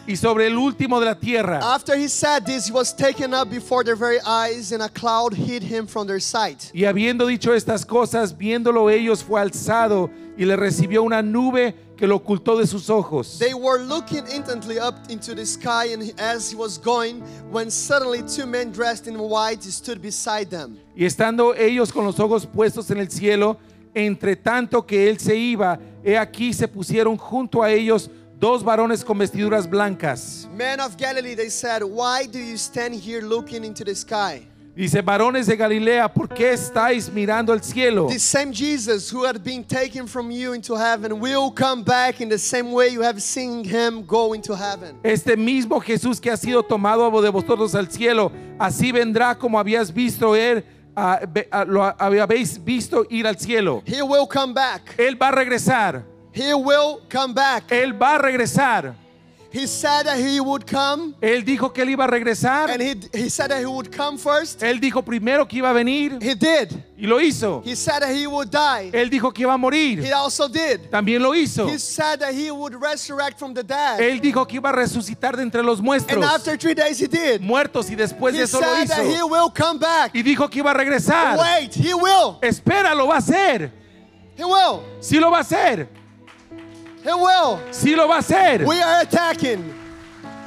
Speaker 3: y sobre el último de la tierra.
Speaker 2: After he said this, he was taken up before their very eyes, and a cloud hid him from their sight.
Speaker 3: Y habiendo dicho estas cosas, viéndolo ellos, fue alzado y le recibió una nube que lo ocultó de sus ojos.
Speaker 2: They were looking intently up into the sky, and as he was going, when suddenly two men dressed in white stood beside them.
Speaker 3: Y estando ellos con los ojos puestos en el cielo, entre tanto que él se iba, he aquí se pusieron junto a ellos dos varones con vestiduras blancas.
Speaker 2: Men of Galilee, they said, Why do you stand here looking into the sky?
Speaker 3: Dice, varones de Galilea, ¿por qué estáis mirando al cielo?
Speaker 2: The same Jesus who had been taken from you into heaven will come back in the same way you have seen him go into heaven.
Speaker 3: Este mismo Jesús que ha sido tomado de vosotros al cielo, así vendrá como habías visto él, ah, lo habéis visto ir al cielo.
Speaker 2: He will come back.
Speaker 3: Él va a regresar.
Speaker 2: He will come back.
Speaker 3: Él va a regresar.
Speaker 2: He said that he would come,
Speaker 3: Él dijo que él iba a regresar.
Speaker 2: and he, he said that he would come first.
Speaker 3: Él dijo primero que iba a venir
Speaker 2: He did.
Speaker 3: y lo hizo.
Speaker 2: He said that he would die.
Speaker 3: Él dijo que iba a morir.
Speaker 2: He also did.
Speaker 3: También lo hizo.
Speaker 2: He said that he would resurrect from the dead.
Speaker 3: Él dijo que iba a resucitar de entre los
Speaker 2: And
Speaker 3: muestros,
Speaker 2: after three days, he did.
Speaker 3: muertos y después de
Speaker 2: He
Speaker 3: eso lo
Speaker 2: said that he
Speaker 3: hizo.
Speaker 2: will come back.
Speaker 3: Y dijo que iba a regresar.
Speaker 2: Wait, he will.
Speaker 3: Espera, lo va a hacer.
Speaker 2: He will.
Speaker 3: Sí lo va a hacer.
Speaker 2: He will.
Speaker 3: Sí lo va a hacer.
Speaker 2: We are attacking.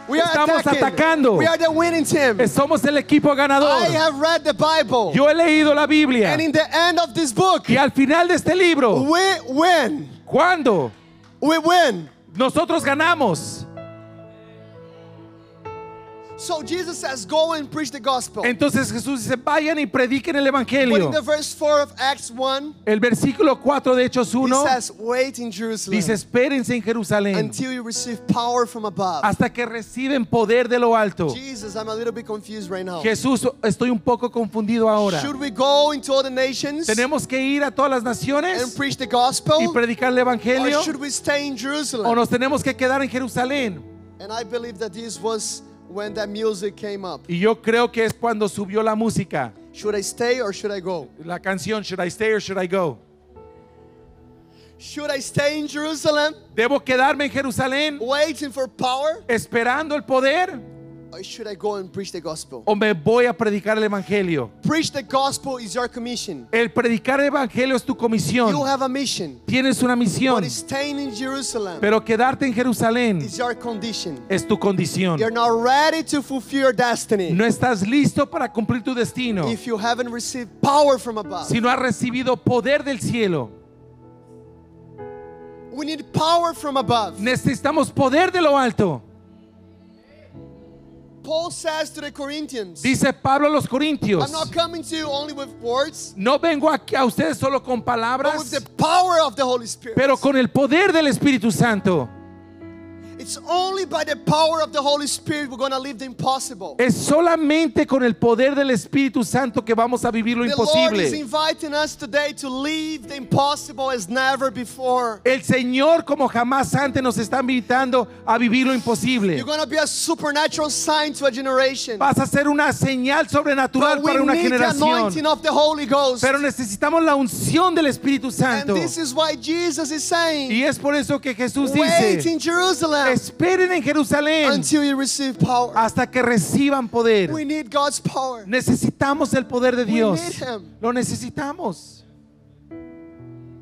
Speaker 2: We are
Speaker 3: Estamos
Speaker 2: attacking.
Speaker 3: atacando.
Speaker 2: We are the winning team.
Speaker 3: Somos el equipo ganador.
Speaker 2: I have read the Bible.
Speaker 3: Yo he leído la Biblia.
Speaker 2: and in the end of this book,
Speaker 3: Y al final de este libro,
Speaker 2: we win.
Speaker 3: ¿cuándo?
Speaker 2: We win.
Speaker 3: Nosotros ganamos.
Speaker 2: So Jesus says, Go and preach the gospel.
Speaker 3: Entonces Jesús dice, vayan y prediquen el
Speaker 2: but in
Speaker 3: Evangelio.
Speaker 2: the verse 4 of Acts 1,
Speaker 3: El versículo 4 de Hechos
Speaker 2: he
Speaker 3: 1
Speaker 2: says, Wait in Jerusalem
Speaker 3: dice, espérense en Jerusalén
Speaker 2: until you receive power from above.
Speaker 3: hasta que reciben poder de lo alto.
Speaker 2: Jesus, I'm a little bit confused right now.
Speaker 3: Jesús, estoy un poco confundido ahora.
Speaker 2: Should we go into all the nations
Speaker 3: ¿Tenemos que ir a todas las
Speaker 2: and
Speaker 3: naciones
Speaker 2: preach the gospel?
Speaker 3: y predicar el Evangelio?
Speaker 2: Or should we stay in
Speaker 3: ¿O
Speaker 2: Jerusalem?
Speaker 3: nos tenemos que quedar en Jerusalén?
Speaker 2: And I believe that this was when that music came up.
Speaker 3: Y yo creo que es cuando subió la música.
Speaker 2: Should I stay or should I go?
Speaker 3: La canción Should I Stay or Should I Go?
Speaker 2: Should I stay in Jerusalem
Speaker 3: ¿Debo quedarme en Jerusalén
Speaker 2: waiting for power?
Speaker 3: esperando el poder?
Speaker 2: Or should I go and preach the gospel?
Speaker 3: ¿O me voy a predicar el Evangelio?
Speaker 2: Preach the gospel is your commission.
Speaker 3: El predicar el Evangelio es tu
Speaker 2: You
Speaker 3: comisión.
Speaker 2: have a mission.
Speaker 3: Tienes una misión.
Speaker 2: But staying in Jerusalem
Speaker 3: Pero quedarte en Jerusalén
Speaker 2: is your condition.
Speaker 3: es tu condición.
Speaker 2: You're not ready to fulfill your destiny
Speaker 3: No estás listo para cumplir tu destino
Speaker 2: if you haven't received power from above.
Speaker 3: si no has recibido poder del cielo.
Speaker 2: We need power from above.
Speaker 3: Necesitamos poder de lo alto.
Speaker 2: Paul says to the Corinthians,
Speaker 3: Dice Pablo a los Corintios.
Speaker 2: I'm not coming to you only with words,
Speaker 3: No vengo aquí a ustedes solo con
Speaker 2: but with
Speaker 3: palabras,
Speaker 2: the power of the Holy Spirit.
Speaker 3: pero con el poder del Espíritu Santo. Es solamente con el poder del Espíritu Santo que vamos a vivir lo
Speaker 2: The Lord is
Speaker 3: imposible.
Speaker 2: inviting us today to live the impossible as never before.
Speaker 3: El Señor como jamás antes nos está invitando a vivir lo imposible.
Speaker 2: You're going to be a supernatural sign to a generation.
Speaker 3: Vas a ser una señal sobrenatural
Speaker 2: But we
Speaker 3: para una
Speaker 2: need the
Speaker 3: generación.
Speaker 2: anointing of the Holy Ghost.
Speaker 3: Pero necesitamos la unción del Espíritu
Speaker 2: And
Speaker 3: Santo.
Speaker 2: this is why Jesus is saying,
Speaker 3: Y es por eso que Jesús
Speaker 2: wait
Speaker 3: dice,
Speaker 2: in Jerusalem
Speaker 3: esperen en Jerusalén
Speaker 2: until you receive power.
Speaker 3: hasta que reciban poder.
Speaker 2: We need God's power.
Speaker 3: Necesitamos el poder de Dios.
Speaker 2: need him.
Speaker 3: Lo necesitamos.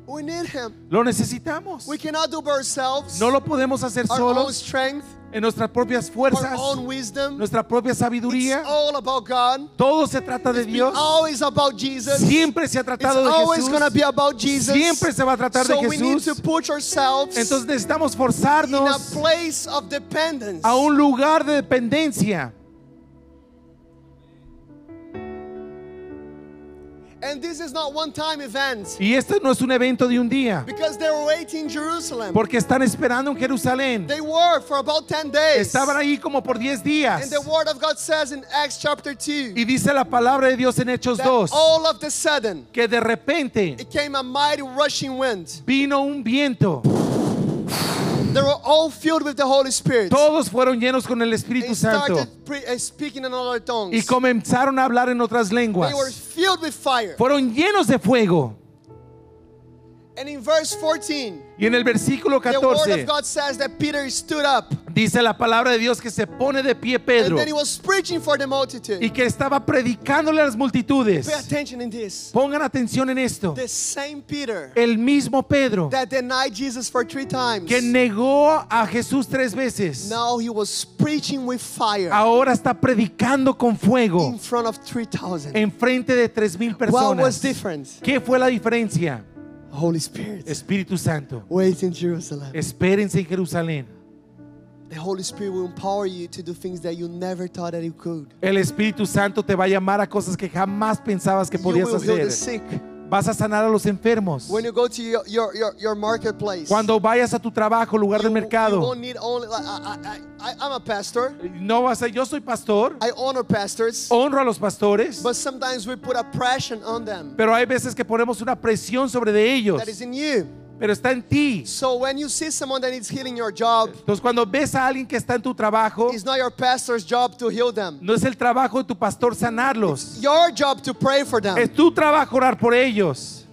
Speaker 2: We need Him.
Speaker 3: Lo necesitamos.
Speaker 2: We cannot do by ourselves,
Speaker 3: No lo podemos hacer
Speaker 2: our own
Speaker 3: solos
Speaker 2: strength,
Speaker 3: en nuestras propias
Speaker 2: our
Speaker 3: fuerzas,
Speaker 2: own wisdom.
Speaker 3: nuestra propia sabiduría.
Speaker 2: all about God.
Speaker 3: Todo se trata de Dios.
Speaker 2: always about Jesus.
Speaker 3: Siempre se ha
Speaker 2: It's
Speaker 3: tratado de Jesús.
Speaker 2: be about Jesus.
Speaker 3: Siempre se va a tratar de
Speaker 2: so to
Speaker 3: Jesús. Entonces necesitamos
Speaker 2: in a
Speaker 3: forzarnos
Speaker 2: place of dependence.
Speaker 3: a un lugar de dependencia.
Speaker 2: And this is not one-time event.
Speaker 3: Y este no es un evento de un día,
Speaker 2: Because they were waiting in Jerusalem.
Speaker 3: porque están esperando en Jerusalén.
Speaker 2: They were for about 10 days.
Speaker 3: Estaban ahí como por 10
Speaker 2: And
Speaker 3: días.
Speaker 2: the word of God says in Acts chapter 2
Speaker 3: Y dice la palabra de Dios en Hechos
Speaker 2: that
Speaker 3: 2
Speaker 2: all of the sudden
Speaker 3: que de repente
Speaker 2: it came a mighty rushing wind.
Speaker 3: vino un viento.
Speaker 2: They were all filled with the Holy Spirit.
Speaker 3: Todos fueron llenos con el Espíritu Santo
Speaker 2: uh, speaking in other tongues.
Speaker 3: y comenzaron a hablar en otras lenguas.
Speaker 2: They were filled with fire.
Speaker 3: Fueron llenos de fuego.
Speaker 2: And in verse 14,
Speaker 3: Y en el versículo
Speaker 2: the word of
Speaker 3: 14
Speaker 2: God says that Peter stood up
Speaker 3: Dice la palabra de Dios que se pone de pie Pedro
Speaker 2: then he was preaching for the multitude.
Speaker 3: y que estaba predicándole a las multitudes.
Speaker 2: Pay attention in this.
Speaker 3: Pongan atención en esto.
Speaker 2: The same Peter
Speaker 3: El mismo Pedro
Speaker 2: that denied Jesus for three times.
Speaker 3: que negó a Jesús tres veces,
Speaker 2: Now he was preaching with fire
Speaker 3: ahora está predicando con fuego
Speaker 2: in front of 3,000.
Speaker 3: enfrente de tres mil
Speaker 2: What was
Speaker 3: personas. ¿Qué fue la diferencia?
Speaker 2: Holy Spirit.
Speaker 3: Espíritu Santo,
Speaker 2: Wait in Jerusalem.
Speaker 3: espérense en Jerusalén.
Speaker 2: The Holy Spirit will empower you to do things that you never thought that you could.
Speaker 3: El Espíritu Santo te va a llamar a cosas que jamás pensabas que
Speaker 2: You
Speaker 3: podías
Speaker 2: will heal the
Speaker 3: hacer.
Speaker 2: sick.
Speaker 3: Vas a sanar a los enfermos.
Speaker 2: When you go to your, your, your, marketplace,
Speaker 3: Cuando vayas a tu trabajo, lugar
Speaker 2: you,
Speaker 3: del
Speaker 2: you
Speaker 3: mercado,
Speaker 2: don't need only. Like, I, I, I, I'm a pastor.
Speaker 3: no vas a, yo soy pastor,
Speaker 2: I honor pastors,
Speaker 3: honro a los pastores,
Speaker 2: but sometimes we put a pressure on them
Speaker 3: pero hay veces que ponemos una presión sobre de ellos,
Speaker 2: that is in you.
Speaker 3: Pero está en ti.
Speaker 2: So when you see someone that needs healing your job,
Speaker 3: Entonces cuando ves a alguien que está en tu trabajo,
Speaker 2: it's not your pastor's job to heal them.
Speaker 3: no es el trabajo de tu pastor sanarlos,
Speaker 2: Your job to pray for them.
Speaker 3: es tu trabajo orar por ellos,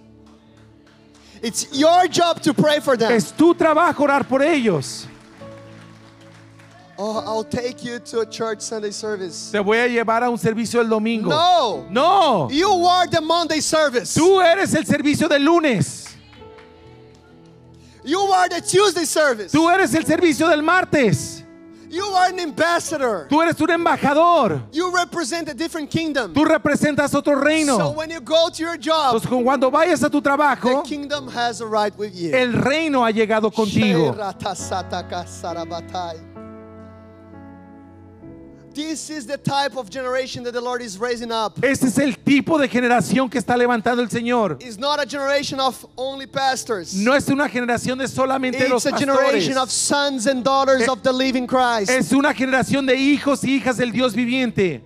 Speaker 2: It's your job to pray for them.
Speaker 3: es tu trabajo orar por ellos.
Speaker 2: Oh, I'll take you to a church Sunday service.
Speaker 3: Te voy a llevar a un servicio el domingo.
Speaker 2: No.
Speaker 3: No,
Speaker 2: You are the Monday service.
Speaker 3: tú eres el servicio del lunes.
Speaker 2: You are the Tuesday service.
Speaker 3: Tú eres el servicio del martes.
Speaker 2: You are an ambassador.
Speaker 3: Tú eres un embajador.
Speaker 2: You represent a different kingdom.
Speaker 3: Tú representas otro
Speaker 2: So
Speaker 3: reino.
Speaker 2: when you go to your job,
Speaker 3: Entonces cuando vayas a tu
Speaker 2: the
Speaker 3: trabajo,
Speaker 2: kingdom has a right with you.
Speaker 3: el reino ha llegado contigo.
Speaker 2: This is the type of generation that the Lord is raising up.
Speaker 3: Este es el tipo de generación que está levantando el Señor.
Speaker 2: It's not a generation of only pastors.
Speaker 3: No es una generación de solamente los
Speaker 2: It's a generation of
Speaker 3: pastores.
Speaker 2: sons and daughters
Speaker 3: Eh,
Speaker 2: of the living Christ.
Speaker 3: Es una generación de hijos y hijas del Dios viviente.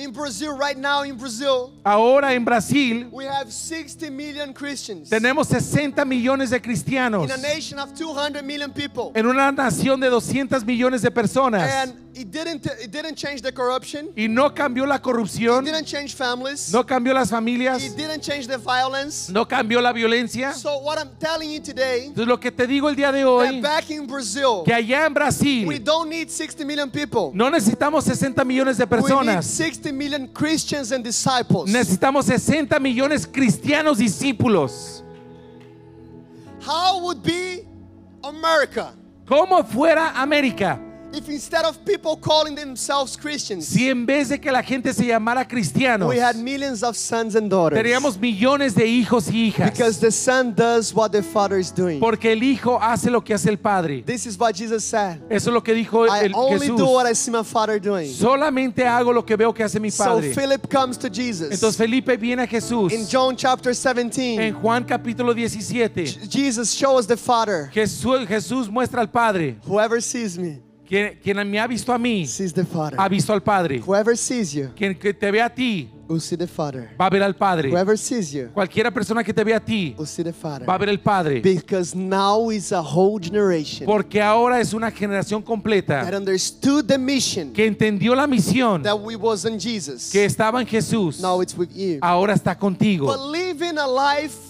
Speaker 2: In Brazil, right now in Brazil,
Speaker 3: Ahora en Brasil
Speaker 2: we have 60 million Christians.
Speaker 3: tenemos 60 millones de cristianos
Speaker 2: In a nation of 200 million people.
Speaker 3: en una nación de 200 millones de personas.
Speaker 2: And it didn't, it didn't change the corruption.
Speaker 3: Y no cambió la
Speaker 2: It
Speaker 3: corrupción,
Speaker 2: didn't change families.
Speaker 3: no cambió las
Speaker 2: It
Speaker 3: familias,
Speaker 2: didn't change the violence.
Speaker 3: no cambió la violencia.
Speaker 2: So what I'm telling you today,
Speaker 3: Entonces lo que te digo el día de
Speaker 2: that
Speaker 3: hoy,
Speaker 2: back in Brazil,
Speaker 3: que allá en
Speaker 2: we
Speaker 3: Brasil
Speaker 2: don't need 60 million people.
Speaker 3: no necesitamos 60 millones de
Speaker 2: We need
Speaker 3: personas,
Speaker 2: 60 million Christians and disciples.
Speaker 3: necesitamos 60 millones cristianos discípulos.
Speaker 2: How would be America
Speaker 3: Como fuera América
Speaker 2: if instead of people calling themselves Christians,
Speaker 3: si en vez de que la gente se llamara cristianos,
Speaker 2: we had millions of sons and daughters?
Speaker 3: teníamos millones de hijos y hijas?
Speaker 2: Because the son does what the father is doing.
Speaker 3: Porque el hijo hace lo que hace el padre.
Speaker 2: This is what Jesus said.
Speaker 3: Eso es lo que dijo
Speaker 2: I
Speaker 3: el
Speaker 2: only
Speaker 3: Jesús.
Speaker 2: do what I see my father doing.
Speaker 3: Solamente hago lo que veo que hace mi
Speaker 2: So
Speaker 3: padre.
Speaker 2: Philip comes to Jesus.
Speaker 3: Entonces Felipe viene a Jesús.
Speaker 2: In John chapter 17,
Speaker 3: En Juan capítulo 17,
Speaker 2: Jesus shows the Father.
Speaker 3: Jesús, Jesús muestra al Padre.
Speaker 2: Whoever sees me
Speaker 3: Quien, quien me ha visto a mí,
Speaker 2: sees the Father.
Speaker 3: ha visto al Padre.
Speaker 2: Whoever sees you
Speaker 3: Quien que te ve a ti,
Speaker 2: will see the Father.
Speaker 3: va a ver al Padre.
Speaker 2: Whoever sees you
Speaker 3: Cualquiera persona que te ve a ti,
Speaker 2: will see the Father.
Speaker 3: va a ver el Padre.
Speaker 2: Because now is a whole generation
Speaker 3: Porque ahora es una generación
Speaker 2: that
Speaker 3: completa
Speaker 2: understood the mission
Speaker 3: que entendió la misión
Speaker 2: that we was in Jesus.
Speaker 3: que estaba en Jesús.
Speaker 2: Now it's with you.
Speaker 3: Ahora está
Speaker 2: But
Speaker 3: contigo.
Speaker 2: living a life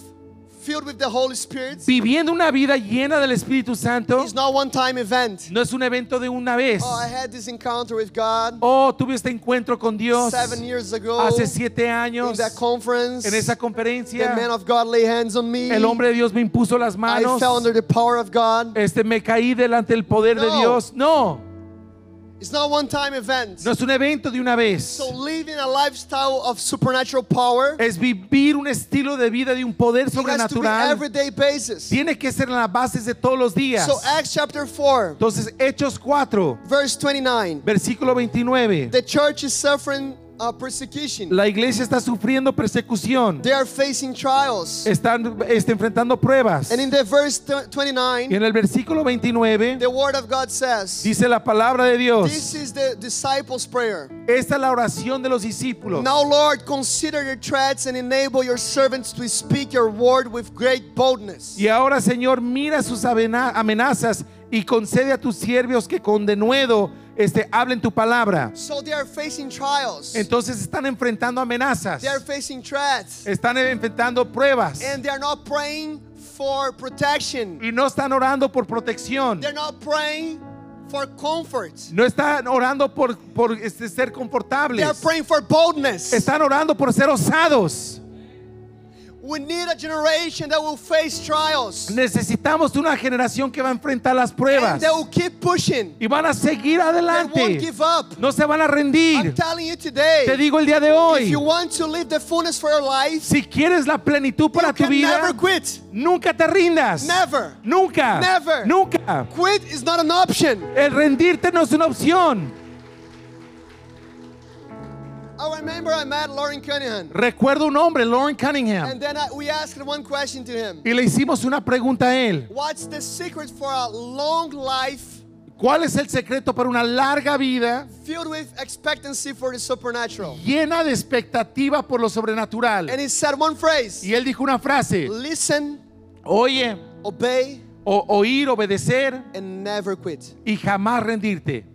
Speaker 2: filled with the Holy Spirit
Speaker 3: Viviendo una vida llena del Espíritu Santo
Speaker 2: is not one time event.
Speaker 3: no es un evento de una vez.
Speaker 2: Oh, I had this encounter with God
Speaker 3: Oh, tuve este encuentro con Dios
Speaker 2: seven years ago
Speaker 3: hace siete
Speaker 2: in
Speaker 3: años
Speaker 2: that conference.
Speaker 3: en esa
Speaker 2: The
Speaker 3: conferencia.
Speaker 2: man of God laid hands on me.
Speaker 3: El hombre de Dios me impuso las
Speaker 2: I
Speaker 3: manos.
Speaker 2: fell under the power of God.
Speaker 3: Este me caí delante del poder de. Dios. No,
Speaker 2: It's not one time event.
Speaker 3: no es un evento de una vez.
Speaker 2: So living a lifestyle of supernatural power
Speaker 3: Es vivir un estilo de vida de un poder
Speaker 2: it has to be
Speaker 3: sobrenatural.
Speaker 2: everyday basis.
Speaker 3: Tiene que ser en las bases de todos los días.
Speaker 2: So Acts chapter 4
Speaker 3: Entonces, Hechos 4,
Speaker 2: verse 29.
Speaker 3: versículo 29.
Speaker 2: The church is suffering uh, persecution.
Speaker 3: La iglesia está sufriendo persecución.
Speaker 2: They are facing trials.
Speaker 3: Están está enfrentando pruebas.
Speaker 2: And in the verse tw-
Speaker 3: Y
Speaker 2: 29
Speaker 3: en el versículo 29
Speaker 2: the word of God says
Speaker 3: dice la palabra de
Speaker 2: this
Speaker 3: Dios.
Speaker 2: is the disciples prayer.
Speaker 3: Esta es la oración de los discípulos.
Speaker 2: Now Lord consider your threats and enable your servants to speak your word with great boldness.
Speaker 3: Y ahora, Señor, mira sus amenazas y concede a tus siervos que con denuedo este, hablen tu palabra.
Speaker 2: So they are facing trials.
Speaker 3: Entonces están enfrentando amenazas.
Speaker 2: They are facing threats.
Speaker 3: Están enfrentando pruebas.
Speaker 2: And they are not praying for protection.
Speaker 3: y no están orando por protección.
Speaker 2: They're not praying for comfort.
Speaker 3: No están orando por, por este, ser
Speaker 2: They are
Speaker 3: confortables.
Speaker 2: praying for boldness.
Speaker 3: Están orando por ser osados.
Speaker 2: We need a generation that will face trials
Speaker 3: Necesitamos una generación que va a enfrentar las
Speaker 2: and
Speaker 3: pruebas
Speaker 2: they will keep pushing.
Speaker 3: y van a seguir
Speaker 2: They won't
Speaker 3: adelante.
Speaker 2: give up.
Speaker 3: No se van a
Speaker 2: I'm
Speaker 3: rendir.
Speaker 2: telling you today,
Speaker 3: Te digo el día de
Speaker 2: if
Speaker 3: hoy,
Speaker 2: you want to live the fullness for your life,
Speaker 3: si quieres la plenitud para
Speaker 2: you
Speaker 3: tu
Speaker 2: can
Speaker 3: vida,
Speaker 2: never quit.
Speaker 3: nunca te rindas.
Speaker 2: Never.
Speaker 3: Nunca.
Speaker 2: Never.
Speaker 3: Nunca.
Speaker 2: Quit is not an option.
Speaker 3: El rendirte no es una opción.
Speaker 2: I remember I met Lauren Cunningham,
Speaker 3: Recuerdo un hombre, Lauren Cunningham,
Speaker 2: and then I, we asked one question to him.
Speaker 3: y le hicimos una pregunta a él.
Speaker 2: What's the secret for a long life
Speaker 3: ¿Cuál es el secreto para una larga vida
Speaker 2: filled with expectancy for the supernatural?
Speaker 3: llena de expectativa por lo sobrenatural?
Speaker 2: And he said one phrase
Speaker 3: Y él dijo una frase,
Speaker 2: listen,
Speaker 3: oye,
Speaker 2: obey,
Speaker 3: o- oír, obedecer
Speaker 2: and never quit.
Speaker 3: y jamás rendirte.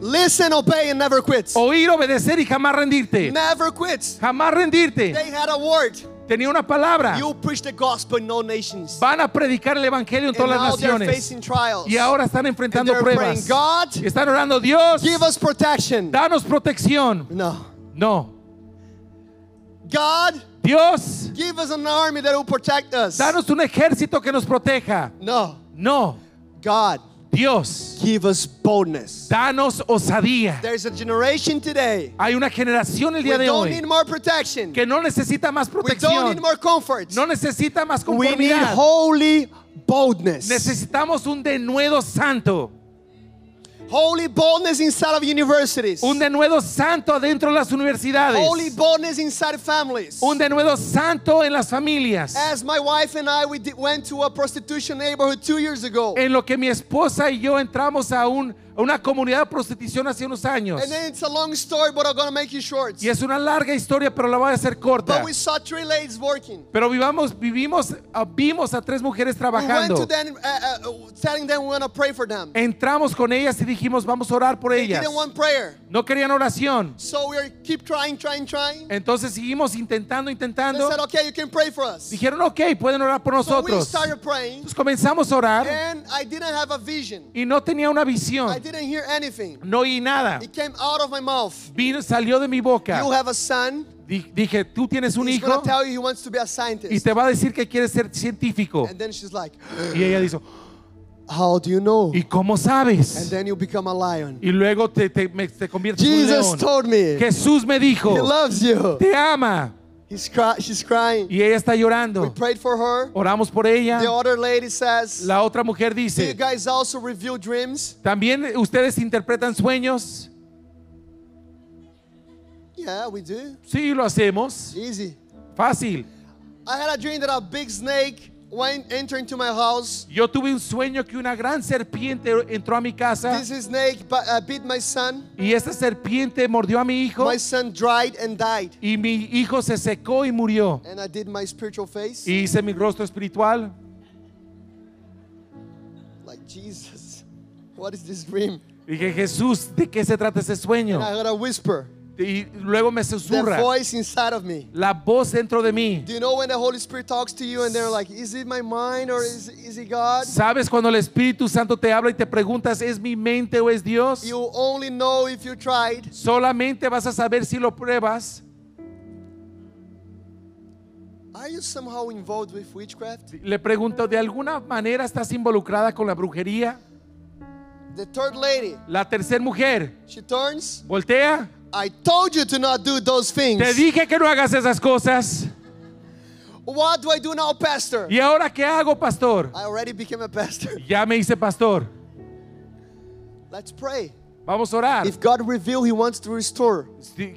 Speaker 2: Listen, obey, and never quit.
Speaker 3: Oír, obedecer y jamás rendirte.
Speaker 2: Never quit.
Speaker 3: Jamás rendirte.
Speaker 2: They had a word.
Speaker 3: Tenía una palabra.
Speaker 2: You preach the gospel in all nations.
Speaker 3: Van a predicar el evangelio en
Speaker 2: And
Speaker 3: todas las
Speaker 2: now they're
Speaker 3: naciones.
Speaker 2: trials.
Speaker 3: Y ahora están
Speaker 2: And
Speaker 3: enfrentando
Speaker 2: praying,
Speaker 3: pruebas.
Speaker 2: God,
Speaker 3: Y están orando, Dios,
Speaker 2: give us protection.
Speaker 3: danos protección.
Speaker 2: No.
Speaker 3: No.
Speaker 2: God,
Speaker 3: Dios,
Speaker 2: give us an army that will protect us.
Speaker 3: danos un ejército que nos proteja.
Speaker 2: No.
Speaker 3: No.
Speaker 2: God,
Speaker 3: Dios,
Speaker 2: give us boldness.
Speaker 3: danos osadía.
Speaker 2: There's a generation today.
Speaker 3: Hay una generación el
Speaker 2: We
Speaker 3: día de
Speaker 2: don't
Speaker 3: hoy
Speaker 2: need more protection.
Speaker 3: que no necesita más
Speaker 2: We don't
Speaker 3: protección.
Speaker 2: need more comfort.
Speaker 3: No necesita más
Speaker 2: We need
Speaker 3: conformidad.
Speaker 2: holy boldness.
Speaker 3: Necesitamos un denuedo santo.
Speaker 2: Holy boldness inside of universities.
Speaker 3: Un denuedo santo adentro de las universidades.
Speaker 2: Holy boldness inside families.
Speaker 3: Un denuedo santo en las familias.
Speaker 2: As my wife and I, we went to a prostitution neighborhood two years ago.
Speaker 3: En lo que mi esposa y yo entramos a, un- una comunidad de prostitución hace unos años.
Speaker 2: And then it's a long story, but I'm make it short.
Speaker 3: Y es una larga historia, pero la voy a hacer corta.
Speaker 2: But we saw three ladies working.
Speaker 3: Pero vivamos, vivimos, ah, vimos a tres mujeres
Speaker 2: We went
Speaker 3: trabajando.
Speaker 2: to them, uh, uh, telling them we want to pray for them.
Speaker 3: Entramos con ellas y dijimos, vamos a orar por
Speaker 2: They
Speaker 3: ellas.
Speaker 2: didn't want prayer.
Speaker 3: No querían oración.
Speaker 2: So we keep trying, trying, trying.
Speaker 3: Entonces seguimos intentando,
Speaker 2: They
Speaker 3: intentando.
Speaker 2: said, okay, you can pray for us.
Speaker 3: Dijeron, ok, pueden orar por
Speaker 2: So we
Speaker 3: nosotros.
Speaker 2: started praying,
Speaker 3: Entonces comenzamos a orar
Speaker 2: and I didn't have a vision.
Speaker 3: y no tenía una
Speaker 2: I
Speaker 3: visión.
Speaker 2: Didn't hear anything.
Speaker 3: No oí nada.
Speaker 2: It came out of my mouth.
Speaker 3: Vino, salió de mi boca.
Speaker 2: You have a son.
Speaker 3: Di- Dije, tú tienes un
Speaker 2: He's
Speaker 3: hijo
Speaker 2: to tell you he wants to be a
Speaker 3: y
Speaker 2: scientist.
Speaker 3: te va a decir que quiere ser científico.
Speaker 2: And then she's like,
Speaker 3: Y ella dijo,
Speaker 2: How do you know?
Speaker 3: ¿y cómo
Speaker 2: And
Speaker 3: sabes?
Speaker 2: then you become a lion.
Speaker 3: Y luego te, te, me- te conviertes en un
Speaker 2: Jesus
Speaker 3: león.
Speaker 2: told me
Speaker 3: Jesús me
Speaker 2: he
Speaker 3: dijo,
Speaker 2: loves you.
Speaker 3: te ama.
Speaker 2: He's cry- she's crying.
Speaker 3: Y ella está
Speaker 2: We
Speaker 3: llorando.
Speaker 2: prayed for her.
Speaker 3: Oramos por ella.
Speaker 2: The other lady says,
Speaker 3: La otra mujer
Speaker 2: Do you
Speaker 3: dice,
Speaker 2: guys also reveal dreams?
Speaker 3: ¿también ustedes interpretan sueños?
Speaker 2: Yeah, we do.
Speaker 3: Sí, lo hacemos.
Speaker 2: Easy.
Speaker 3: Fácil.
Speaker 2: I had a dream that a big snake went entered into my house.
Speaker 3: Yo tuve un sueño que una gran serpiente entró a mi casa
Speaker 2: This snake uh, bit my son.
Speaker 3: y esta serpiente mordió a mi hijo
Speaker 2: My son dried and died.
Speaker 3: y mi hijo se secó y murió.
Speaker 2: And I did my spiritual face.
Speaker 3: Y hice mi rostro espiritual.
Speaker 2: Like, Jesus, what is this dream?
Speaker 3: Dije, Jesús, ¿de qué se trata ese sueño?
Speaker 2: And I heard a whisper.
Speaker 3: Y luego me
Speaker 2: The
Speaker 3: susurra
Speaker 2: voice inside of me.
Speaker 3: la voz dentro de mí.
Speaker 2: Do you know when the Holy Spirit talks to you and they're like, is it my mind or is, is it God?
Speaker 3: ¿Sabes cuando el Espíritu Santo te habla y te preguntas, ¿es mi mente o es Dios?
Speaker 2: You only know if you tried.
Speaker 3: Solamente vas a saber si lo pruebas.
Speaker 2: Are you somehow involved with witchcraft?
Speaker 3: Le pregunto, ¿de alguna manera estás involucrada con la brujería?
Speaker 2: The third lady,
Speaker 3: La tercera mujer
Speaker 2: she turns.
Speaker 3: voltea.
Speaker 2: I told you to not do those things.
Speaker 3: Te dije que no hagas esas cosas.
Speaker 2: What do I do now, Pastor?
Speaker 3: ¿Y ahora qué hago, pastor?
Speaker 2: I already became a pastor.
Speaker 3: Ya me hice pastor.
Speaker 2: Let's pray.
Speaker 3: Vamos a orar.
Speaker 2: If God revealed He wants to restore,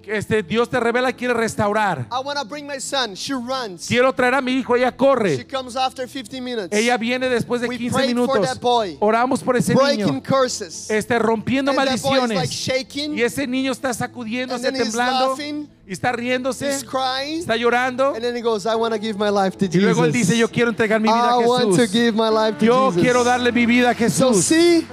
Speaker 3: este Dios te revela quiere restaurar.
Speaker 2: I want to bring my son. She runs.
Speaker 3: Quiero traer a mi hijo, ella
Speaker 2: She
Speaker 3: corre.
Speaker 2: comes after 15 minutes.
Speaker 3: Ella viene después de
Speaker 2: We
Speaker 3: 15
Speaker 2: prayed for
Speaker 3: minutos.
Speaker 2: that boy.
Speaker 3: Oramos por ese
Speaker 2: breaking
Speaker 3: niño.
Speaker 2: curses.
Speaker 3: Este rompiendo
Speaker 2: And is like
Speaker 3: maldiciones.
Speaker 2: shaking.
Speaker 3: Y ese niño está sacudiéndose,
Speaker 2: And
Speaker 3: temblando.
Speaker 2: laughing.
Speaker 3: Y está riéndose.
Speaker 2: He's crying.
Speaker 3: Está llorando.
Speaker 2: And then he goes, I want to give my life to
Speaker 3: Y luego él dice, yo quiero entregar mi vida
Speaker 2: I
Speaker 3: a
Speaker 2: want to
Speaker 3: Jesús.
Speaker 2: give my life to
Speaker 3: Yo
Speaker 2: Jesus.
Speaker 3: quiero darle mi vida a
Speaker 2: So
Speaker 3: Jesús.
Speaker 2: see,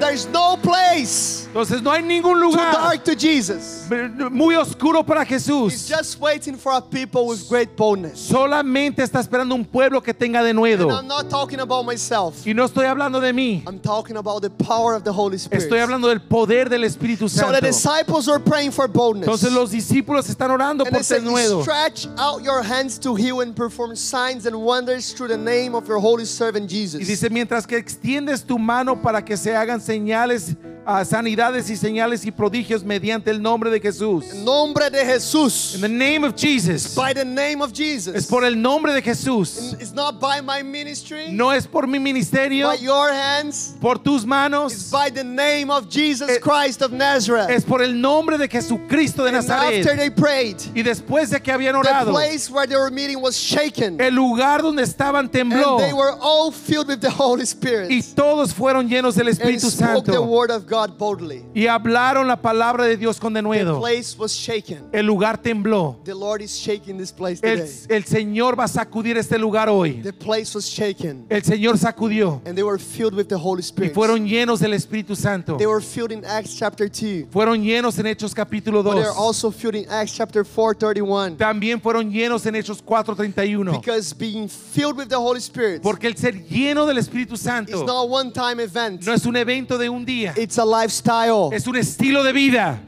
Speaker 2: There's no place
Speaker 3: Entonces no hay ningún
Speaker 2: too
Speaker 3: lugar
Speaker 2: dark to Jesus.
Speaker 3: muy oscuro para
Speaker 2: He's
Speaker 3: Jesús.
Speaker 2: just waiting for a people with great boldness.
Speaker 3: Solamente está esperando un pueblo que tenga de
Speaker 2: And
Speaker 3: nuevo.
Speaker 2: I'm not talking about myself.
Speaker 3: Y no estoy hablando de mí.
Speaker 2: I'm talking about the power of the Holy Spirit.
Speaker 3: Estoy hablando del poder del Espíritu
Speaker 2: So the
Speaker 3: Santo.
Speaker 2: disciples were praying for boldness.
Speaker 3: Entonces los discípulos están orando
Speaker 2: and
Speaker 3: por
Speaker 2: said,
Speaker 3: nuevo.
Speaker 2: stretch out your hands to heal and perform signs and wonders through the name of your holy servant Jesus.
Speaker 3: Y dice, mientras que extiendes tu mano para que se hagan señales, ah, sanidades y señales y prodigios mediante el nombre de Jesús.
Speaker 2: En nombre de Jesús.
Speaker 3: In the name of Jesus.
Speaker 2: By the name of Jesus.
Speaker 3: Es por el nombre de Jesús.
Speaker 2: It's not by my ministry,
Speaker 3: No es por mi ministerio,
Speaker 2: by your hands.
Speaker 3: por tus
Speaker 2: It's
Speaker 3: manos.
Speaker 2: by the name of Jesus
Speaker 3: Eh,
Speaker 2: Christ of Nazareth.
Speaker 3: Es por el nombre de Jesucristo de
Speaker 2: and after
Speaker 3: Nazaret.
Speaker 2: they prayed,
Speaker 3: Y después de que habían
Speaker 2: the
Speaker 3: orado,
Speaker 2: place where they were meeting was shaken.
Speaker 3: el lugar donde estaban tembló.
Speaker 2: And they were all filled with the Holy Spirit.
Speaker 3: Y todos fueron llenos del Espíritu
Speaker 2: the
Speaker 3: Santo.
Speaker 2: word of God boldly.
Speaker 3: Y hablaron la palabra de Dios con
Speaker 2: The
Speaker 3: denuedo.
Speaker 2: place was shaken.
Speaker 3: El lugar tembló.
Speaker 2: The Lord is shaking this place
Speaker 3: El,
Speaker 2: today.
Speaker 3: el Señor va a sacudir este lugar hoy.
Speaker 2: The place was shaken.
Speaker 3: El Señor sacudió
Speaker 2: And they were filled with the Holy
Speaker 3: y fueron llenos del Espíritu Santo.
Speaker 2: They were filled in Acts chapter 2.
Speaker 3: Fueron llenos en Hechos capítulo
Speaker 2: But they are
Speaker 3: 2.
Speaker 2: also filled in Acts chapter 4, 31.
Speaker 3: También fueron llenos en Hechos 4:31.
Speaker 2: Because being filled with the Holy Spirit
Speaker 3: Porque el ser lleno del Espíritu Santo
Speaker 2: not a one time event,
Speaker 3: no es un evento de un día,
Speaker 2: it's a lifestyle.
Speaker 3: es un estilo de vida.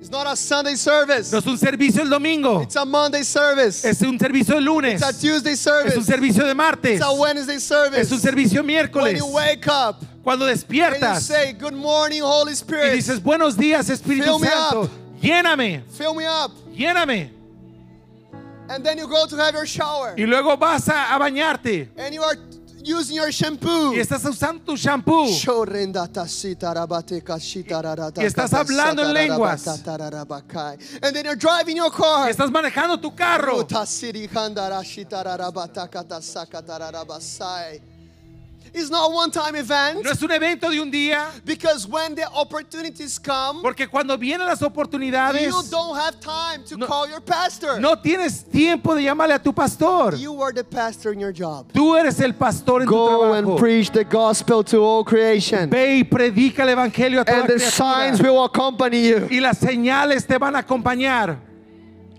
Speaker 2: It's not a Sunday service,
Speaker 3: No es un servicio el domingo,
Speaker 2: it's a Monday service,
Speaker 3: es un servicio el lunes,
Speaker 2: it's a Tuesday
Speaker 3: es un
Speaker 2: service,
Speaker 3: servicio de martes,
Speaker 2: it's a Wednesday
Speaker 3: es un
Speaker 2: service.
Speaker 3: servicio
Speaker 2: When
Speaker 3: miércoles.
Speaker 2: you wake up
Speaker 3: Cuando
Speaker 2: and you
Speaker 3: despiertas
Speaker 2: say, Good morning, Holy
Speaker 3: y dices, buenos días Espíritu
Speaker 2: Fill
Speaker 3: Santo, lléname,
Speaker 2: fill me up.
Speaker 3: lléname.
Speaker 2: And then you go to have your shower
Speaker 3: Y luego vas a, a bañarte
Speaker 2: and you are using your shampoo.
Speaker 3: y estás usando tu shampoo.
Speaker 2: Y
Speaker 3: estás hablando en lenguas.
Speaker 2: And then you're driving your car.
Speaker 3: Y estás manejando tu carro.
Speaker 2: It's not one time event
Speaker 3: No es un evento de un día,
Speaker 2: because when the opportunities come,
Speaker 3: porque cuando vienen las
Speaker 2: you
Speaker 3: oportunidades,
Speaker 2: don't have time to
Speaker 3: No-
Speaker 2: call your pastor.
Speaker 3: no tienes tiempo de llamarle a tu pastor.
Speaker 2: You are the pastor in your job.
Speaker 3: Tú eres el pastor en tu
Speaker 2: Go and
Speaker 3: trabajo.
Speaker 2: preach the gospel to all creation.
Speaker 3: Ve y predica el evangelio a toda
Speaker 2: And the signs will accompany you.
Speaker 3: Y las señales te van a acompañar.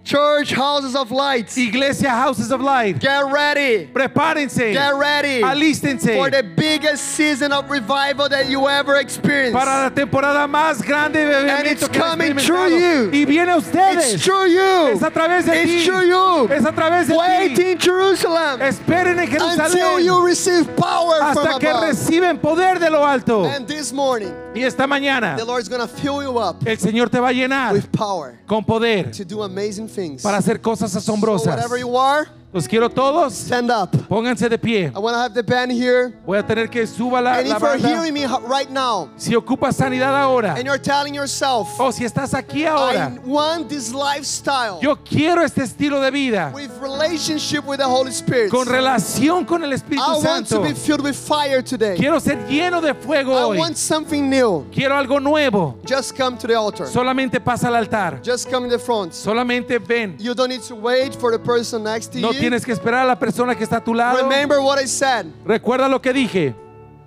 Speaker 2: Church houses of lights.
Speaker 3: Iglesia Houses of Light,
Speaker 2: Get ready.
Speaker 3: prepárense,
Speaker 2: Get ready
Speaker 3: alístense
Speaker 2: for the biggest season of revival that you ever experienced.
Speaker 3: para la temporada más grande de
Speaker 2: And it's
Speaker 3: que
Speaker 2: coming through you.
Speaker 3: Y viene ustedes.
Speaker 2: It's through you.
Speaker 3: Es a través de
Speaker 2: It's
Speaker 3: ti.
Speaker 2: through you.
Speaker 3: Es a través de
Speaker 2: Wait
Speaker 3: ti.
Speaker 2: in Jerusalem
Speaker 3: Esperen en
Speaker 2: until you receive power from
Speaker 3: hasta que
Speaker 2: above.
Speaker 3: reciben poder de lo alto.
Speaker 2: And this morning,
Speaker 3: Y esta mañana
Speaker 2: the Lord's going to fill you up
Speaker 3: el Señor te va a llenar
Speaker 2: with power
Speaker 3: con poder
Speaker 2: to do amazing things.
Speaker 3: para hacer cosas
Speaker 2: So whatever you are,
Speaker 3: Los quiero todos.
Speaker 2: stand up.
Speaker 3: Pónganse de pie.
Speaker 2: I want to have the band here.
Speaker 3: Voy a tener que suba la,
Speaker 2: And
Speaker 3: la
Speaker 2: if you're
Speaker 3: banda.
Speaker 2: hearing me right now
Speaker 3: Si ocupas sanidad ahora
Speaker 2: and you're telling yourself,
Speaker 3: o si estás aquí
Speaker 2: I
Speaker 3: ahora,
Speaker 2: want this lifestyle
Speaker 3: yo quiero este estilo de vida
Speaker 2: with relationship with the Holy Spirit.
Speaker 3: con relación con el Espíritu
Speaker 2: I want to
Speaker 3: Santo.
Speaker 2: be filled with fire today.
Speaker 3: Quiero ser lleno de fuego
Speaker 2: I
Speaker 3: hoy.
Speaker 2: want something new.
Speaker 3: Quiero algo nuevo.
Speaker 2: Just come to the altar.
Speaker 3: Solamente pasa al altar.
Speaker 2: Just come in the front.
Speaker 3: Solamente ven.
Speaker 2: You don't need to wait for the person next to
Speaker 3: No
Speaker 2: you.
Speaker 3: Tienes que esperar a la persona que está a tu lado.
Speaker 2: Remember what I said.
Speaker 3: Recuerda lo que dije.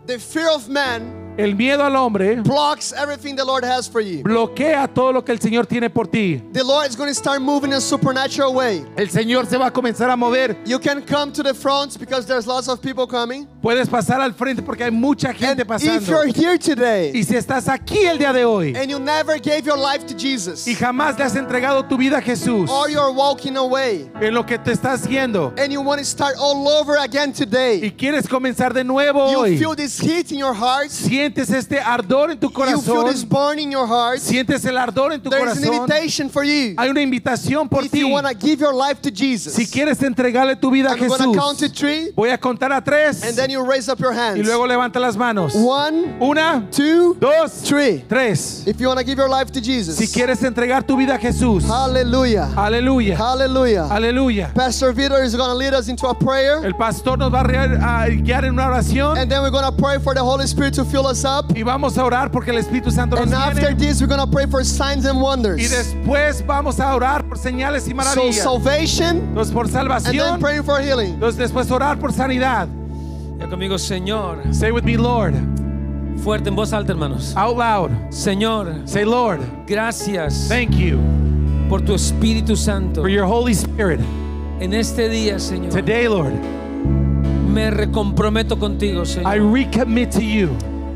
Speaker 2: The fear of man
Speaker 3: El miedo al hombre
Speaker 2: blocks everything the Lord has for you.
Speaker 3: bloquea todo lo que el Señor tiene por ti.
Speaker 2: The Lord is going to start moving in a supernatural way.
Speaker 3: El Señor se va a comenzar a mover.
Speaker 2: You can come to the front because there's lots of people coming.
Speaker 3: Puedes pasar al frente porque hay mucha
Speaker 2: And
Speaker 3: gente
Speaker 2: if
Speaker 3: pasando.
Speaker 2: you're here today
Speaker 3: Y si estás aquí el día de hoy
Speaker 2: and you never gave your life to Jesus,
Speaker 3: y jamás le has entregado tu vida a Jesús
Speaker 2: or you're walking away
Speaker 3: en lo que te estás haciendo
Speaker 2: and you want to start all over again today,
Speaker 3: y quieres comenzar de nuevo
Speaker 2: you
Speaker 3: hoy,
Speaker 2: feel this heat in your heart,
Speaker 3: sientes este ardor en tu
Speaker 2: you feel this
Speaker 3: corazón,
Speaker 2: burn in your heart,
Speaker 3: sientes el ardor en tu
Speaker 2: there's an
Speaker 3: corazón,
Speaker 2: invitation for you.
Speaker 3: hay una invitación por
Speaker 2: If
Speaker 3: ti.
Speaker 2: you want to give your life to Jesus,
Speaker 3: Si quieres entregarle tu vida a
Speaker 2: I'm going to count to
Speaker 3: Jesús,
Speaker 2: three
Speaker 3: voy a contar a tres
Speaker 2: and then you raise up your
Speaker 3: y
Speaker 2: hands.
Speaker 3: luego levanta las manos.
Speaker 2: One,
Speaker 3: Una,
Speaker 2: two,
Speaker 3: dos,
Speaker 2: three.
Speaker 3: tres.
Speaker 2: If you want to give your life to Jesus,
Speaker 3: Si quieres entregar tu vida a Jesús, aleluya.
Speaker 2: Pastor Vitor is going to lead us into a prayer.
Speaker 3: El pastor nos va a guiar en una oración
Speaker 2: And then we're going to pray for the Holy Spirit to fill us up.
Speaker 3: y vamos a orar porque el Espíritu Santo nos
Speaker 2: And after
Speaker 3: viene.
Speaker 2: this, we're going to pray for signs and
Speaker 3: Y
Speaker 2: wonders.
Speaker 3: después vamos a orar por señales y
Speaker 2: So,
Speaker 3: maravillas.
Speaker 2: salvation
Speaker 3: Entonces por
Speaker 2: and then
Speaker 3: salvación,
Speaker 2: praying for healing.
Speaker 3: entonces después orar por sanidad.
Speaker 4: Ya conmigo, Señor,
Speaker 3: Say with me, Lord,
Speaker 4: Fuerte, en voz alta, hermanos.
Speaker 3: Out loud.
Speaker 4: Señor,
Speaker 3: Say, Lord,
Speaker 4: gracias
Speaker 3: thank you
Speaker 4: por tu Espíritu Santo.
Speaker 3: for your Holy Spirit.
Speaker 4: En este día, Señor,
Speaker 3: Today, Lord,
Speaker 4: me recomprometo contigo,
Speaker 3: I
Speaker 4: Señor,
Speaker 3: recommit to you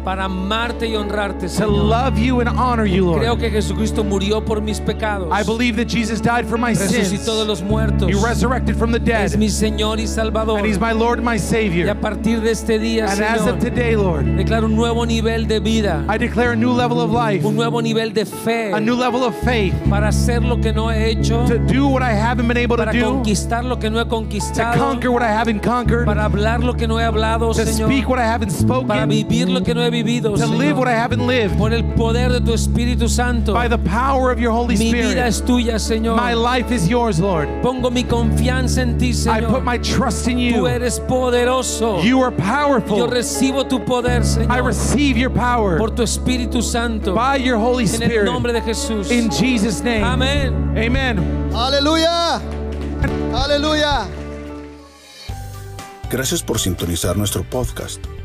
Speaker 4: para amarte y honrarte,
Speaker 3: to
Speaker 4: Señor.
Speaker 3: love you and honor you,
Speaker 4: Creo
Speaker 3: Lord.
Speaker 4: que Jesucristo murió por mis pecados.
Speaker 3: I believe that Jesus died for my sins.
Speaker 4: Resucitó de los muertos.
Speaker 3: He resurrected from the
Speaker 4: Es
Speaker 3: dead.
Speaker 4: mi Señor y Salvador.
Speaker 3: And He's my Lord and my
Speaker 4: Y
Speaker 3: Savior.
Speaker 4: a partir de este día,
Speaker 3: And as
Speaker 4: Señor,
Speaker 3: of today, Lord,
Speaker 4: declaro un nuevo nivel de vida,
Speaker 3: I declare a new level of life,
Speaker 4: un nuevo nivel de fe
Speaker 3: a new level of faith
Speaker 4: para hacer lo que no he hecho,
Speaker 3: to do what I haven't been able to
Speaker 4: para
Speaker 3: do,
Speaker 4: conquistar lo que no he
Speaker 3: to
Speaker 4: conquistado,
Speaker 3: conquer what I haven't conquered,
Speaker 4: para hablar lo que no he hablado,
Speaker 3: to
Speaker 4: Señor,
Speaker 3: speak what I haven't
Speaker 4: para
Speaker 3: spoken,
Speaker 4: vivir lo que no he vivido,
Speaker 3: to live what I
Speaker 4: Señor.
Speaker 3: haven't lived.
Speaker 4: Por el poder de tu Espíritu Santo,
Speaker 3: By the power of your Holy
Speaker 4: mi vida
Speaker 3: Spirit,
Speaker 4: es tuya, Señor.
Speaker 3: my life is yours, Lord.
Speaker 4: Pongo mi confianza en ti,
Speaker 3: I put
Speaker 4: Señor.
Speaker 3: my trust in
Speaker 4: Tú
Speaker 3: you.
Speaker 4: eres poderoso.
Speaker 3: You are
Speaker 4: Yo
Speaker 3: powerful.
Speaker 4: recibo tu poder,
Speaker 3: I
Speaker 4: Señor,
Speaker 3: receive your power
Speaker 4: por tu Espíritu Santo.
Speaker 3: by your Holy
Speaker 4: En el
Speaker 3: Spirit.
Speaker 4: nombre de Jesús.
Speaker 3: In Jesus' name.
Speaker 4: Amén.
Speaker 3: Amen.
Speaker 2: Hallelujah. Hallelujah.
Speaker 1: Gracias por sintonizar nuestro podcast.